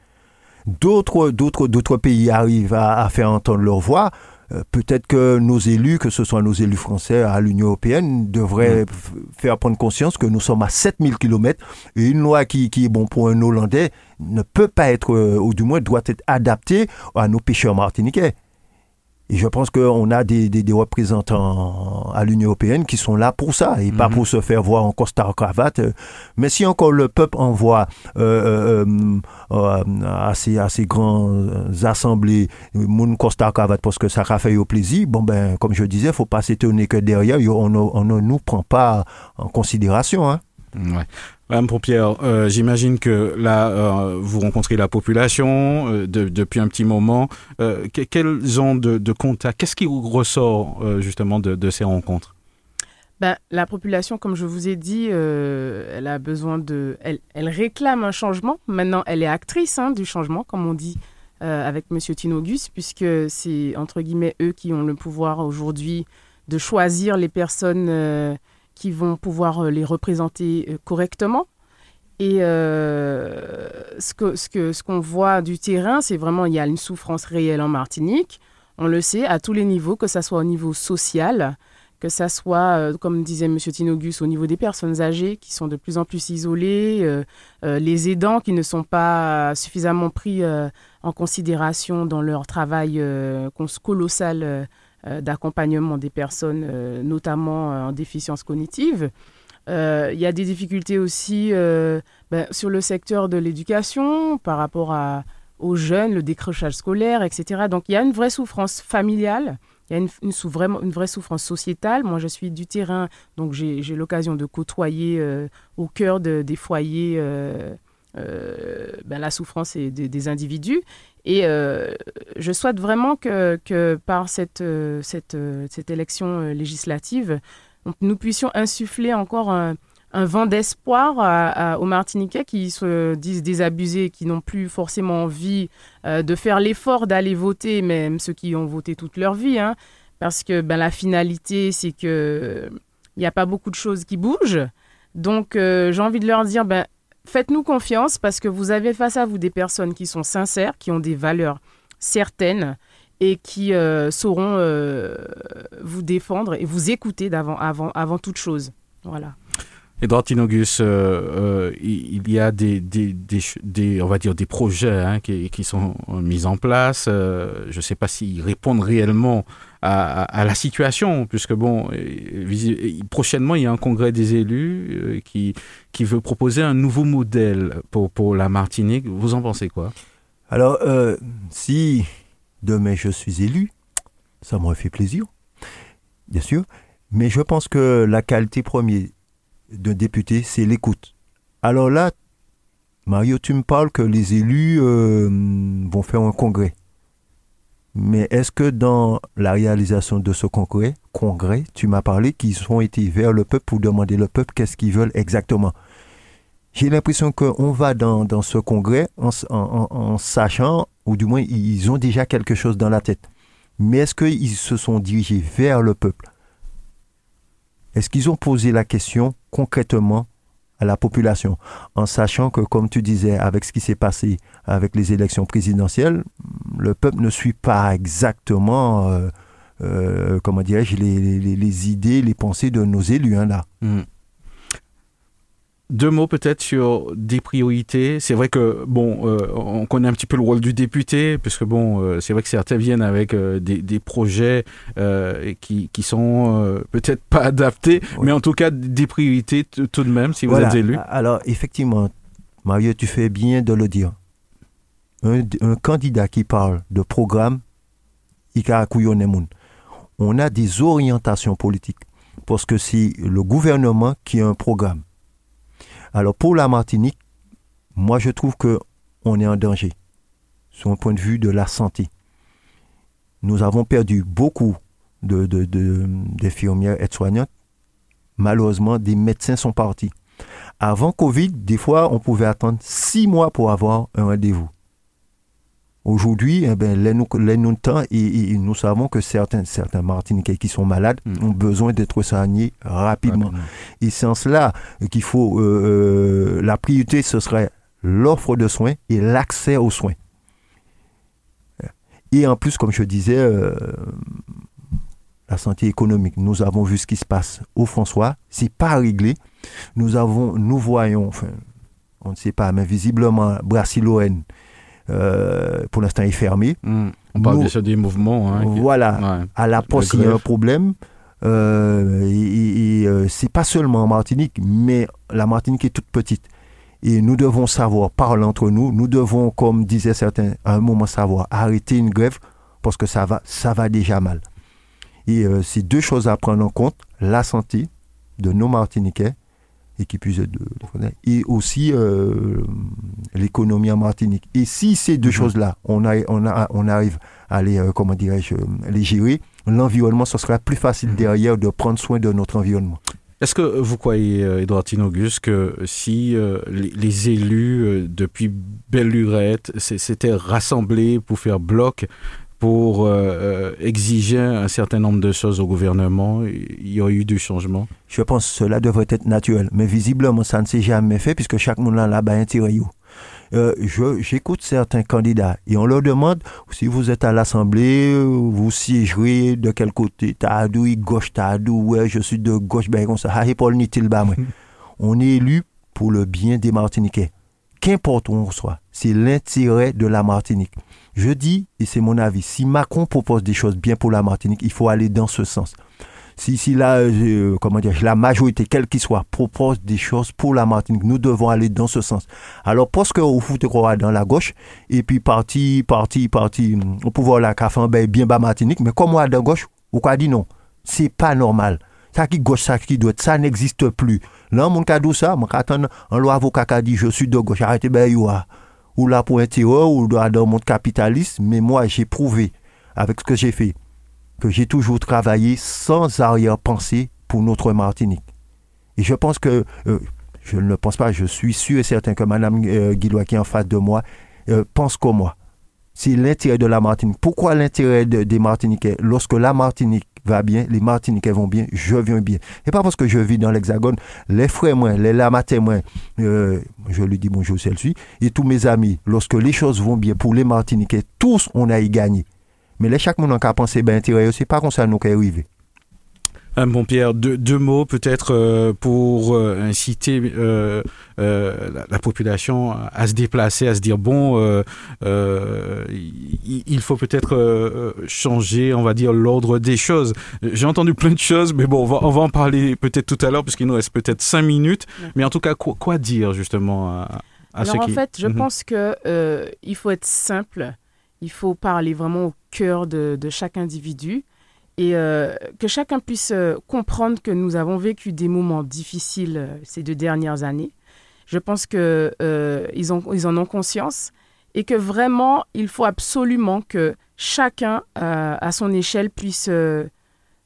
D'autres, d'autres, d'autres pays arrivent à, à, faire entendre leur voix. Euh, peut-être que nos élus, que ce soit nos élus français à l'Union européenne, devraient faire prendre conscience que nous sommes à 7000 km et une loi qui, qui est bon pour un Hollandais ne peut pas être, euh, ou du moins doit être adaptée à nos pêcheurs martiniquais. Et je pense qu'on a des, des, représentants à l'Union européenne qui sont là pour ça et pas mhm. pour se faire voir en costard cravate. Mais si encore le peuple envoie euh, euh, euh, à, ces, à ces grandes assemblées mon costard cravate parce que ça a fait au plaisir, bon ben comme je disais, faut pas s'étonner que derrière on, ne nous prend pas en considération. Hein. Ouais. Madame Pompière, euh, j'imagine que là, euh, vous rencontrez la population euh, depuis un petit moment. quels ont de, de contacts Qu'est-ce qui ressort justement de, ces rencontres? Ben, la population, comme je vous ai dit, elle a besoin de, elle, elle, réclame un changement. Maintenant, elle est actrice hein, du changement, comme on dit avec Monsieur Tinogus, puisque c'est entre guillemets eux qui ont le pouvoir aujourd'hui de choisir les personnes qui vont pouvoir euh, les représenter euh, correctement. Et euh, ce qu'on ce que, ce qu'on voit du terrain, c'est vraiment il y a une souffrance réelle en Martinique. On le sait à tous les niveaux, que ce soit au niveau social, que ça soit, comme disait M. Tinogus, au niveau des personnes âgées qui sont de plus en plus isolées, les aidants qui ne sont pas suffisamment pris en considération dans leur travail colossal d'accompagnement des personnes, euh, notamment euh, en déficience cognitive. Il y a des difficultés aussi ben, sur le secteur de l'éducation par rapport aux jeunes, le décrochage scolaire, etc. Donc il y a une vraie souffrance familiale, il y a une, vraie souffrance sociétale. Moi, je suis du terrain, donc j'ai l'occasion de côtoyer au cœur de, des foyers ben, la souffrance des individus. Et euh, je souhaite vraiment que, par cette, euh, cette, euh, cette, élection législative, nous puissions insuffler encore un, un vent d'espoir aux Martiniquais qui se disent désabusés, qui n'ont plus forcément envie de faire l'effort d'aller voter, même ceux qui ont voté toute leur vie. Hein, parce que ben, la finalité, c'est qu'il n'y a pas beaucoup de choses qui bougent. Donc, j'ai envie de leur dire, ben, faites-nous confiance parce que vous avez face à vous des personnes qui sont sincères, qui ont des valeurs certaines et qui euh, sauront euh, vous défendre et vous écouter d'avant, avant, avant toute chose. Voilà. Edouard Tinogus, euh, il y a des, des, des, on va dire des projets hein, qui, qui, sont mis en place. je ne sais pas s'ils répondent réellement à, la situation, puisque bon, prochainement il y a un congrès des élus qui, qui veut proposer un nouveau modèle pour, pour la Martinique. Vous en pensez quoi? Alors, si demain je suis élu, ça m'aurait fait plaisir, bien sûr. Mais je pense que la qualité première d'un député, c'est l'écoute. Alors là, Mario, tu me parles que les élus euh, vont faire un congrès. Mais est-ce que dans la réalisation de ce congrès, congrès tu m'as parlé qu'ils ont été vers le peuple pour demander le peuple qu'est-ce qu'ils veulent exactement? J'ai l'impression qu'on va dans, dans, ce congrès en, sachant, ou du moins ils ont déjà quelque chose dans la tête. Mais est-ce qu'ils se sont dirigés vers le peuple? Est-ce qu'ils ont posé la question concrètement à la population, en sachant que, comme tu disais, avec ce qui s'est passé avec les élections présidentielles, le peuple ne suit pas exactement, euh, euh, comment les, idées, les pensées de nos élus, hein, là. Hmm. Deux mots peut-être sur des priorités. C'est vrai que, bon, euh, on connaît un petit peu le rôle du député, puisque, bon, euh, c'est vrai que certains viennent avec euh, des, des, projets qui, qui sont peut-être pas adaptés, mais en tout cas des priorités tout de même, si vous êtes élu. Alors, effectivement, Mario, tu fais bien de le dire. Un, un candidat qui parle de programme, on a des orientations politiques, parce que c'est le gouvernement qui a un programme alors pour la Martinique, moi je trouve que on est en danger sur un point de vue de la santé. Nous avons perdu beaucoup d'infirmières de, aides-soignantes. Malheureusement, des médecins sont partis. Avant Covid, des fois, on pouvait attendre six mois pour avoir un rendez-vous. Aujourd'hui, eh ben, les, nous, nous temps et, nous savons que certains, certains Martiniquais qui sont malades mm. ont besoin d'être soignés rapidement. Et c'est en cela qu'il faut, euh, euh, la priorité, ce serait l'offre de soins et l'accès aux soins. Et en plus, comme je disais, euh, la santé économique. Nous avons vu ce qui se passe au François. C'est pas réglé. Nous avons, nous voyons, enfin, on ne sait pas, mais visiblement, Brasiloen euh, pour l'instant est fermé. Hmm. On parle de des mouvements. Hein, voilà. À la poste, il y a un problème. Euh, et, euh, c'est pas seulement en Martinique, mais la Martinique est toute petite. Et nous devons savoir, parler entre nous, nous devons, comme disaient certains, à un moment savoir arrêter une grève parce que ça va, ça va déjà mal. Et c'est deux choses à prendre en compte la santé de nos Martiniquais et qui puisse de, et aussi euh, l'économie en Martinique. Et si ces deux mhm. choses-là, on, on, on arrive à les, euh, comment dirais-je, les gérer, l'environnement, ce sera plus facile mhm. derrière de prendre soin de notre environnement. Est-ce que vous croyez, Edouard euh, Tinogus, que si les, élus, depuis belle lurette, s'étaient rassemblés pour faire bloc pour euh, euh, exiger un certain nombre de choses au gouvernement, il y a eu du changement Je pense que cela devrait être naturel. Mais visiblement, ça ne s'est jamais fait puisque chaque monde là-bas intérêt. Euh, J'écoute certains candidats et on leur demande si vous êtes à l'Assemblée, vous siégerez de quel côté? Tadou, gauche, Tadou, ouais, je suis de gauche, ben comme ça. (laughs) On est élu pour le bien des Martiniquais. Qu'importe où on soit, c'est l'intérêt de la Martinique. Je dis, et c'est mon avis, si Macron propose des choses bien pour la Martinique, il faut aller dans ce sens. Si, si la, euh, comment dire, la majorité, quelle qu'il soit, propose des choses pour la Martinique, nous devons aller dans ce sens. Alors, parce que vous foutez quoi dans la gauche, et puis parti, parti, parti, au pouvoir la café ben, bien bas Martinique, mais comme moi, dans gauche, vous quoi dit non? C'est pas normal. Ça qui gauche, ça qui doit, ça n'existe plus. Là, mon cas ça, mon loi avocat qui dit je suis de gauche, arrêtez, ben, ou là pour un tireur, ou dans le monde capitaliste, mais moi j'ai prouvé avec ce que j'ai fait que j'ai toujours travaillé sans arrière-pensée pour notre Martinique. Et je pense que, euh, je ne le pense pas, je suis sûr et certain que Mme euh, qui est en face de moi euh, pense comme moi. C'est l'intérêt de la Martinique. Pourquoi l'intérêt des Martiniquais? Lorsque la Martinique va bien, les Martiniquais vont bien, je viens bien. Et pas parce que je vis dans l'Hexagone, les frères moins, les lamatins moins, euh, je lui dis bonjour celle-ci, et tous mes amis, lorsque les choses vont bien pour les Martiniquais, tous on a y gagné. Mais les chaque monde en a pensé ben c'est pas comme ça nous qu'est arrivé. Un bon Pierre, deux, mots peut-être euh, pour euh, inciter euh, la, population à se déplacer, à se dire bon, il, faut peut-être changer, on va dire, l'ordre des choses. J'ai entendu plein de choses, mais bon, on va, en parler peut-être tout à l'heure, puisqu'il nous reste peut-être cinq minutes. Mais en tout cas, quoi, dire justement à, à Alors en fait, je mhm. pense que il faut être simple. Il faut parler vraiment au cœur de, de chaque individu et euh, que chacun puisse euh, comprendre que nous avons vécu des moments difficiles euh, ces deux dernières années. Je pense qu'ils ils en ont conscience et que vraiment, il faut absolument que chacun, à son échelle, puisse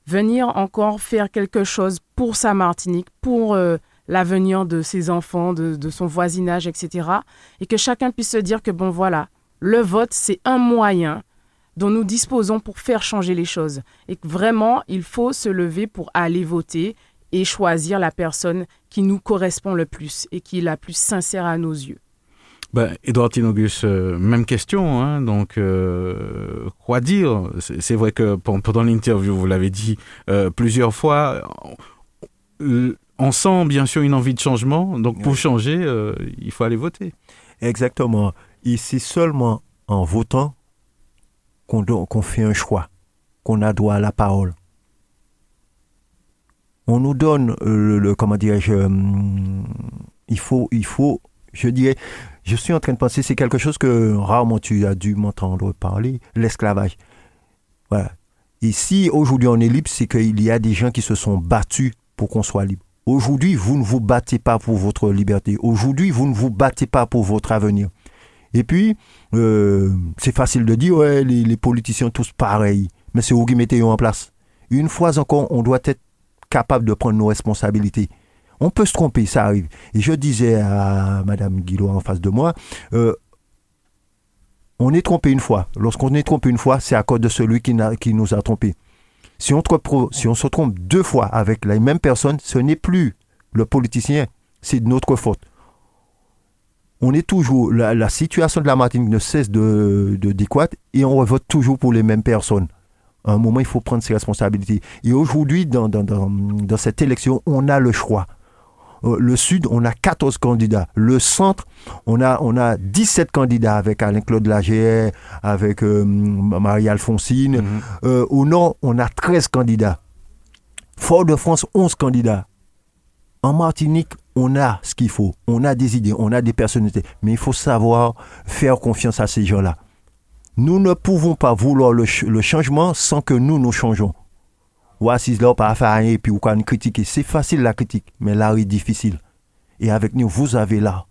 venir encore faire quelque chose pour sa Martinique, pour l'avenir de ses enfants, de, de, son voisinage, etc. Et que chacun puisse se dire que, bon, voilà, le vote, c'est un moyen dont nous disposons pour faire changer les choses. Et que vraiment, il faut se lever pour aller voter et choisir la personne qui nous correspond le plus et qui est la plus sincère à nos yeux. Ben, Edouard Tinogus, euh, même question. Hein, donc, euh, quoi dire? C'est vrai que pendant l'interview, vous l'avez dit euh, plusieurs fois, on sent bien sûr une envie de changement. Donc, pour changer, il faut aller voter. Exactement. Ici, seulement en votant qu'on fait un choix, qu'on a droit à la parole. On nous donne euh, le, comment dirais-je, euh, il faut, il faut, je dirais, je suis en train de penser, c'est quelque chose que rarement tu as dû m'entendre parler, l'esclavage. Voilà. Et si aujourd'hui on est libre, c'est qu'il y a des gens qui se sont battus pour qu'on soit libre. Aujourd'hui, vous ne vous battez pas pour votre liberté. Aujourd'hui, vous ne vous battez pas pour votre avenir. Et puis, euh, c'est facile de dire, ouais, les, politiciens tous pareils. Mais c'est vous qui mettez en place. Une fois encore, on doit être capable de prendre nos responsabilités. On peut se tromper, ça arrive. Et je disais à Madame Guillot en face de moi, euh, on est trompé une fois. Lorsqu'on est trompé une fois, c'est à cause de celui qui, nous a trompé. Si on, si on se trompe deux fois avec la même personne, ce n'est plus le politicien, c'est de notre faute on est toujours, la, situation de la Martinique ne cesse de, de décroître et on vote toujours pour les mêmes personnes. À un moment, il faut prendre ses responsabilités. Et aujourd'hui, dans, dans, cette élection, on a le choix. Euh, le Sud, on a 14 candidats. Le Centre, on a, on a 17 candidats avec Alain-Claude Lager, avec euh, Marie-Alphonsine. Mhm. Euh, au Nord, on a 13 candidats. Fort-de-France, 11 candidats. En Martinique, on a ce qu'il faut, on a des idées, on a des personnalités, mais il faut savoir faire confiance à ces gens-là. Nous ne pouvons pas vouloir le, changement sans que nous nous changeons. Voici là, pas faire et puis vous critiquer. C'est facile la critique, mais là, est difficile. Et avec nous, vous avez là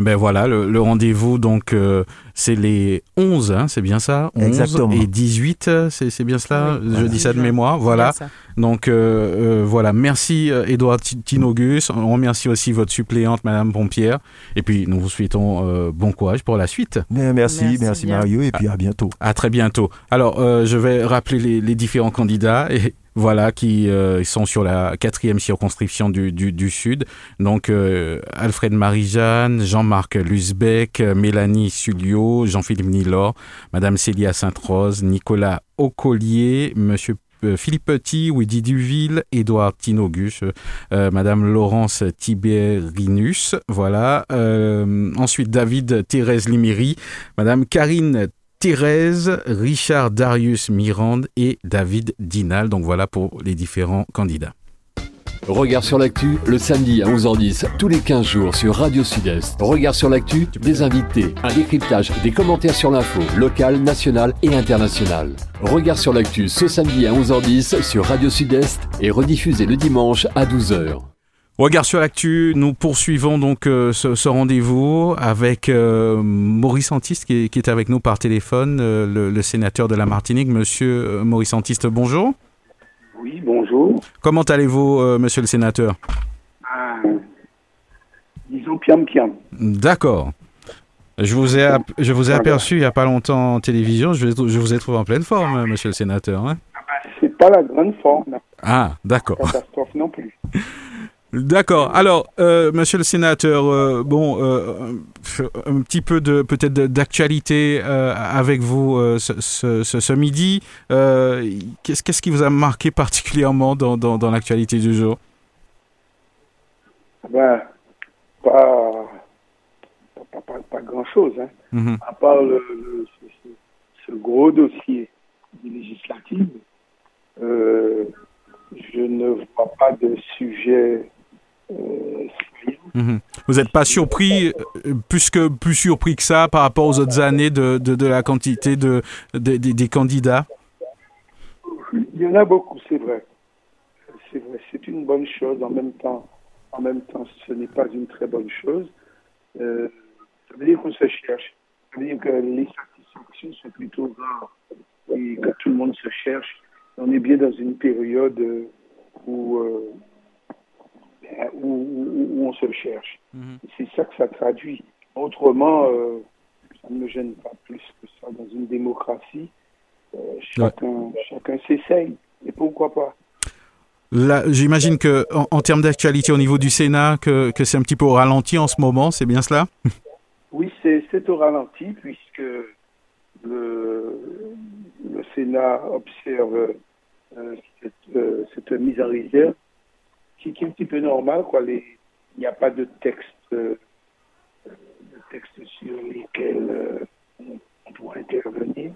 eh ben voilà, le, rendez-vous, donc, euh, c'est les 11, hein, c'est bien ça? 11 Exactement. Et 18, c'est bien cela? Je dis ça de mémoire, voilà. Donc, euh, euh, voilà, merci Edouard Tinogus. On remercie aussi votre suppléante, Madame Pompière. Et puis, nous vous souhaitons bon courage pour la suite. merci, merci, Mario, et puis à bientôt. À, très bientôt. Alors, je vais rappeler les, les différents candidats. Et voilà, qui euh, sont sur la quatrième circonscription du, du, Sud. Donc, euh, Alfred Marie-Jeanne, Jean-Marc Lusbeck, Mélanie Sulio, Jean-Philippe Nilor, Madame Célia Sainte-Rose, Nicolas Aucollier, Monsieur euh, Philippe Petit, Willy Duville, Édouard Tinogus, Madame Laurence Tiberinus, voilà. ensuite David Thérèse Limiri, Madame Karine Thérèse, Richard Darius Mirande et David Dinal. Donc voilà pour les différents candidats. Regard sur l'actu, le samedi à 11h10, tous les 15 jours sur Radio Sud-Est. Regard sur l'actu, des invités, un décryptage, des commentaires sur l'info, locale, nationale et internationale. Regard sur l'actu ce samedi à 11h10 sur Radio Sud-Est et rediffusé le dimanche à 12h. Regard sur l'actu, nous poursuivons donc euh, ce, rendez-vous avec euh, Maurice Antiste qui est, avec nous par téléphone, euh, le, sénateur de la Martinique. Monsieur Maurice Antiste, bonjour. Oui, bonjour. Comment allez-vous, monsieur le sénateur? Ah, Disons piam piam. D'accord. Je vous ai, je vous ai aperçu il n'y a pas longtemps en télévision, je, je, vous ai trouvé en pleine forme, monsieur le sénateur. Hein. Ah bah, pas la grande forme. Ah, d'accord. Catastrophe non plus. (laughs) D'accord. Alors, euh, Monsieur le Sénateur, euh, bon, euh, un petit peu de peut-être d'actualité avec vous ce, ce, ce, midi. Qu'est-ce qu'est-ce qui vous a marqué particulièrement dans, dans, dans l'actualité du jour? Ben, pas, pas, pas, pas grand-chose, hein. Mhm. à part le, le, ce, ce, gros dossier du législatif. je ne vois pas de sujet. Vous n'êtes pas surpris, euh, plus, plus surpris que ça par rapport aux autres années de, de, la quantité de, des candidats? Il y en a beaucoup, c'est vrai. C'est vrai, c'est une bonne chose. En même temps, en même temps ce n'est pas une très bonne chose. Euh, ça veut dire qu'on se cherche. Ça veut dire que les satisfactions sont plutôt rares et que tout le monde se cherche. On est bien dans une période où... Euh, où, où, on se cherche. Mhm. C'est ça que ça traduit. Autrement, euh, ça ne me gêne pas plus que ça. Dans une démocratie, euh, chacun, ouais. chacun s'essaye. Et pourquoi pas? Là, j'imagine que en, en termes d'actualité au niveau du Sénat, que, que c'est un petit peu au ralenti en ce moment, c'est bien cela? (laughs) Oui, c'est au ralenti puisque le, le Sénat observe euh, cette, euh, cette, mise en réserve qui, qui, est un petit peu normal. Quoi. Les, il n'y a pas de texte, euh, de texte sur lesquels on doit intervenir.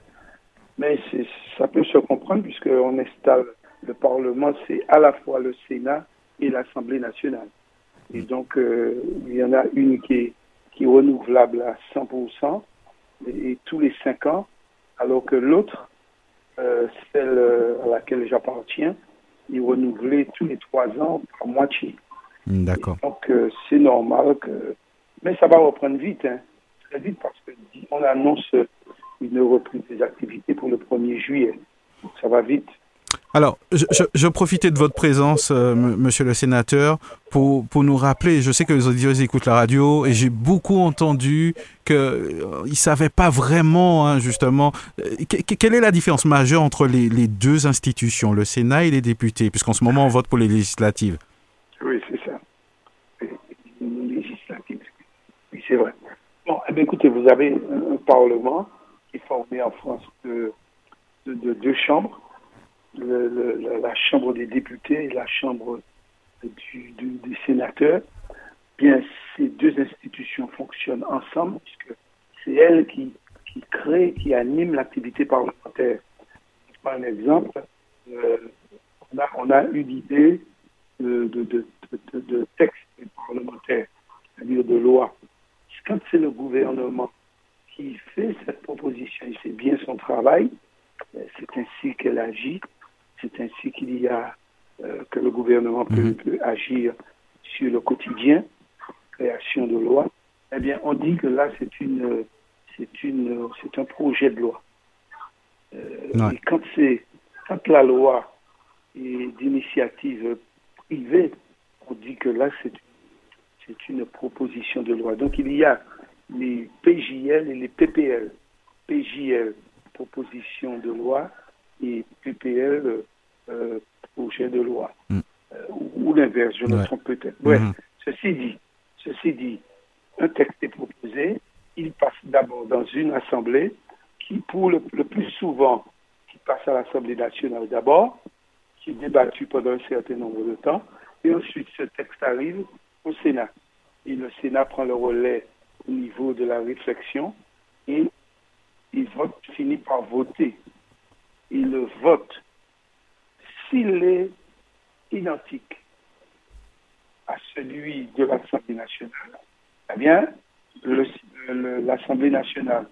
Mais ça peut se comprendre puisqu'on installe le Parlement, c'est à la fois le Sénat et l'Assemblée nationale. Et donc, euh, il y en a une qui est, qui est renouvelable à 100% et, et tous les cinq ans, alors que l'autre, euh, celle à laquelle j'appartiens, est renouvelée tous les trois ans par moitié. D'accord. Donc, euh, c'est normal que. Mais ça va reprendre vite, hein, très vite, parce qu'on annonce une reprise des activités pour le 1er juillet. Donc, ça va vite. Alors, je, je, profitais de votre présence, euh, monsieur le sénateur, pour, nous rappeler, je sais que les auditeurs écoutent la radio, et j'ai beaucoup entendu qu'ils euh, ne savaient pas vraiment, hein, justement, euh, que, quelle est la différence majeure entre les, deux institutions, le Sénat et les députés, puisqu'en ce moment, on vote pour les législatives. Oui, c'est ça. Législatives, oui, c'est vrai. Bon, eh bien, écoutez, vous avez un Parlement qui est formé en France de deux chambres la Chambre des députés et la Chambre des sénateurs, bien ces deux institutions fonctionnent ensemble puisque c'est elles qui, créent, qui animent l'activité parlementaire. Un exemple. Euh, on, a, on a idée de, de, de, de, texte parlementaire, c'est-à-dire de loi. Quand c'est le gouvernement qui fait cette proposition, et c'est bien son travail, c'est ainsi qu'elle agit, c'est ainsi qu'il y a euh, que le gouvernement peut, Mhm. peut, agir sur le quotidien, création de loi. Eh bien, on dit que là, c'est une, c'est une, c'est un projet de loi. Euh, Ouais. Et quand c'est, quand la loi est d'initiative privée, on dit que là, c'est, c'est une proposition de loi. Donc, il y a les PJL et les PPL. PJL, proposition de loi, et PPL, projet de loi. Mm. Euh, ou, l'inverse, je me Ouais. trompe peut-être. Bref, Mhm. ceci dit, ceci dit, un texte est proposé, il passe d'abord dans une assemblée qui, pour le, le plus souvent, qui passe à l'Assemblée nationale d'abord, qui est débattu pendant un certain nombre de temps, et ensuite ce texte arrive au Sénat. Et le Sénat prend le relais au niveau de la réflexion et il vote, finit par voter. Et le vote, s'il est identique à celui de l'Assemblée nationale, eh bien, l'Assemblée nationale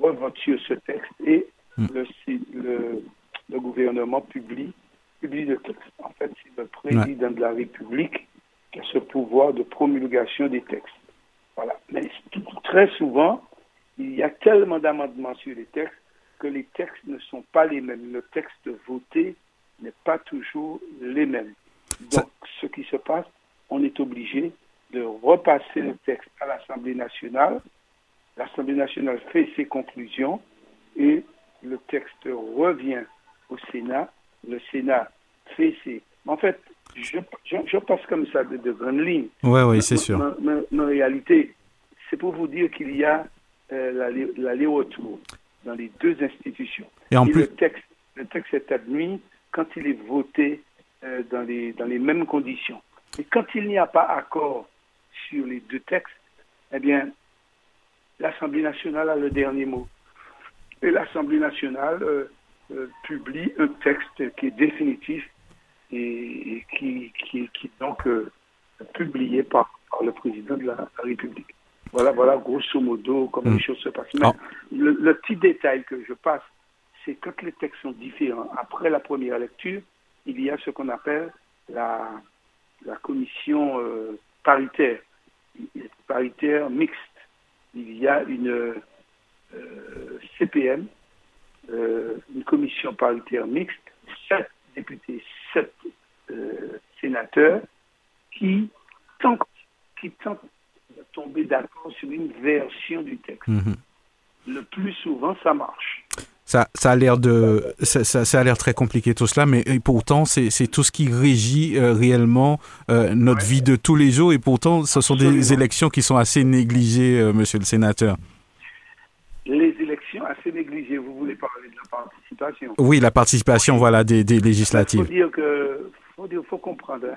revote sur ce texte et Mm. le, le, le gouvernement publie, publie le texte. En fait, c'est le président de la République qui a ce pouvoir de promulgation des textes. Voilà. Mais très souvent, il y a tellement d'amendements sur les textes que les textes ne sont pas les mêmes. Le texte voté n'est pas toujours les mêmes. Donc, ce qui se passe, on est obligé de repasser le texte à l'Assemblée nationale. L'Assemblée nationale fait ses conclusions et le texte revient au Sénat le Sénat fait ses... En fait, je, je, passe comme ça de, de grandes lignes. Oui, oui, c'est sûr. Mais, en réalité, c'est pour vous dire qu'il y a euh, l'aller-retour dans les deux institutions. Et en plus... Le texte, le texte est admis quand il est voté euh, dans, les, dans les mêmes conditions. Et quand il n'y a pas accord sur les deux textes, eh bien, l'Assemblée nationale a le dernier mot. Et l'Assemblée nationale euh, euh, publie un texte qui est définitif et, qui, qui, qui, est donc publié par, le président de la, République. Voilà, voilà, grosso modo, comment les mm. choses se passent. Mais ah. le, le, petit détail que je passe, c'est quand les textes sont différents, après la première lecture, il y a ce qu'on appelle la, la commission euh, paritaire, paritaire mixte. Il y a une euh, CPM, euh, une commission paritaire mixte, sept députés, sept sénateurs qui tentent, qui tentent de tomber d'accord sur une version du texte. Mm-hmm. Le plus souvent, ça marche. Ça, ça, a l'air de, ça, ça, a l'air très compliqué tout cela, mais pourtant c'est tout ce qui régit euh, réellement euh, notre vie de tous les jours, et pourtant ce sont des élections qui sont assez négligées, euh, Monsieur le Sénateur. Les élections assez négligées. Vous voulez parler de la participation? Oui, la participation, voilà, des, des législatives. Il faut dire que, faut, dire, faut comprendre hein,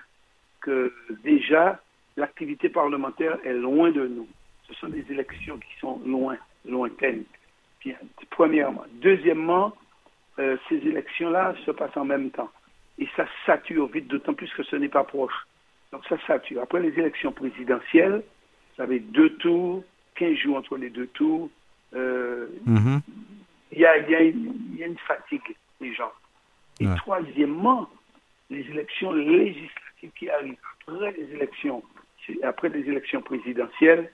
que déjà l'activité parlementaire est loin de nous. Ce sont des élections qui sont loin, lointaines premièrement. Deuxièmement, euh, ces élections-là se passent en même temps. Et ça sature vite, d'autant plus que ce n'est pas proche. Donc ça sature. Après les élections présidentielles, vous avez deux tours, 15 jours entre les deux tours. Euh, mm-hmm. Il y, a, une fatigue des gens. Et troisièmement, les élections législatives qui arrivent après les élections, après les élections présidentielles,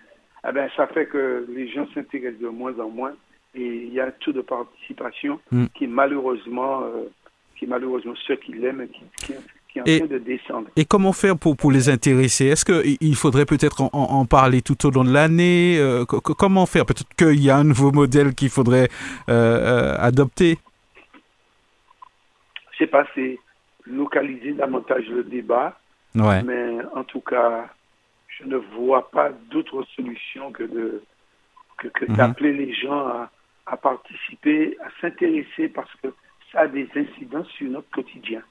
eh ben, ça fait que les gens s'intéressent de moins en moins et il y a un taux de participation hmm. qui malheureusement, euh, qui malheureusement ceux qui l'aiment, qui, qui, qui, est en train de descendre. Et comment faire pour, pour les intéresser? Est-ce qu'il faudrait peut-être en, en, parler tout au long de l'année? Euh, Comment faire? Peut-être qu'il y a un nouveau modèle qu'il faudrait euh, adopter? Je ne sais pas, c'est localiser davantage le débat. Ouais. Mais en tout cas, je ne vois pas d'autre solution que de que, mhm. d'appeler les gens à, à participer, à s'intéresser parce que ça a des incidences sur notre quotidien.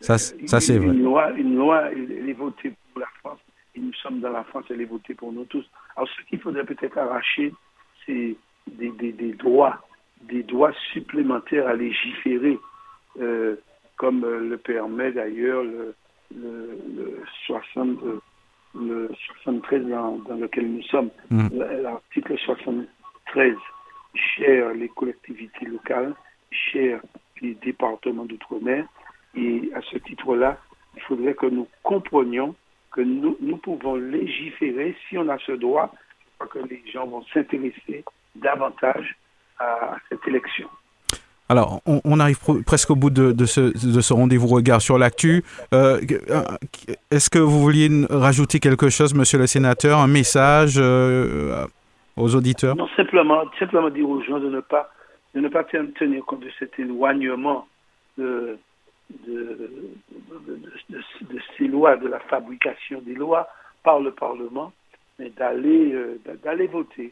Ça, ça c'est vrai. Une loi, une loi, elle est votée pour la France et nous sommes dans la France, elle est votée pour nous tous. Alors ce qu'il faudrait peut-être arracher, c'est des, des, des, droits, des droits supplémentaires à légiférer, euh, comme euh, le permet d'ailleurs le, le, le 60 le 73 dans, dans lequel nous sommes, mm. l'article 73 cher les collectivités locales, cher les départements d'outre-mer. Et à ce titre-là, il faudrait que nous comprenions que nous, pouvons légiférer si on a ce droit, que les gens vont s'intéresser davantage à cette élection. Alors, on, arrive presque au bout de, ce, rendez-vous regard sur l'actu. Euh, est-ce que vous vouliez rajouter quelque chose, monsieur le sénateur, un message euh, aux auditeurs Non, simplement, simplement dire aux gens de ne pas, de ne pas tenir compte de cet éloignement de, de, ces lois, de la fabrication des lois par le Parlement, mais d'aller d'aller voter.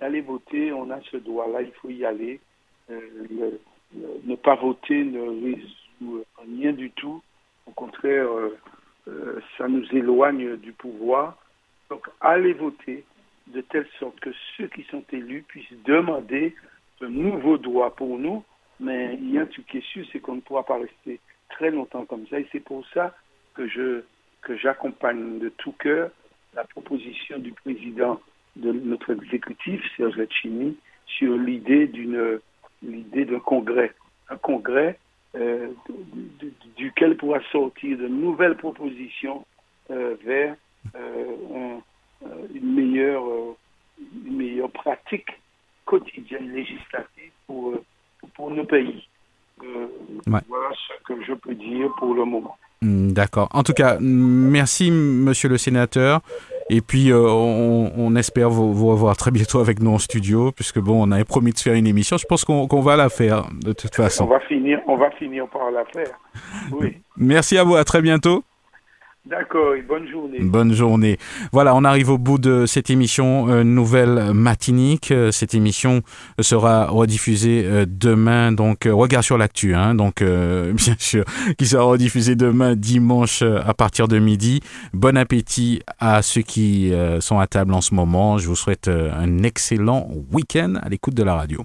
D'aller voter, on a ce droit-là, il faut y aller. Le, ne pas voter ne résout rien du tout. Au contraire, euh, euh, ça nous éloigne du pouvoir. Donc, allez voter de telle sorte que ceux qui sont élus puissent demander de nouveaux droits pour nous. Mais il y a un truc qui est sûr, c'est qu'on ne pourra pas rester très longtemps comme ça. Et c'est pour ça que je que j'accompagne de tout cœur la proposition du président de notre exécutif, Serge Letchini, sur l'idée d'une l'idée d'un congrès, un congrès euh, duquel pourra sortir de nouvelles propositions euh, vers euh, une, meilleure, une meilleure pratique quotidienne législative pour, pour nos pays. Voilà ce que je peux dire pour le moment. Hmm, d'accord. En tout cas, merci, monsieur le sénateur. Et puis, on, espère vous, revoir très bientôt avec nous en studio, puisque bon, on avait promis de faire une émission. Je pense qu'on va la faire de toute façon. On va finir, on va finir par la faire. Oui. (laughs) Merci à vous. À très bientôt. D'accord, bonne journée. Bonne journée. Voilà, on arrive au bout de cette émission euh, nouvelle matinique. Euh, cette émission sera rediffusée euh, demain, donc regard sur l'actu, hein, donc (laughs) bien sûr, qui sera rediffusée demain dimanche à partir de midi. Bon appétit à ceux qui sont à table en ce moment. Je vous souhaite un excellent week-end à l'écoute de la radio.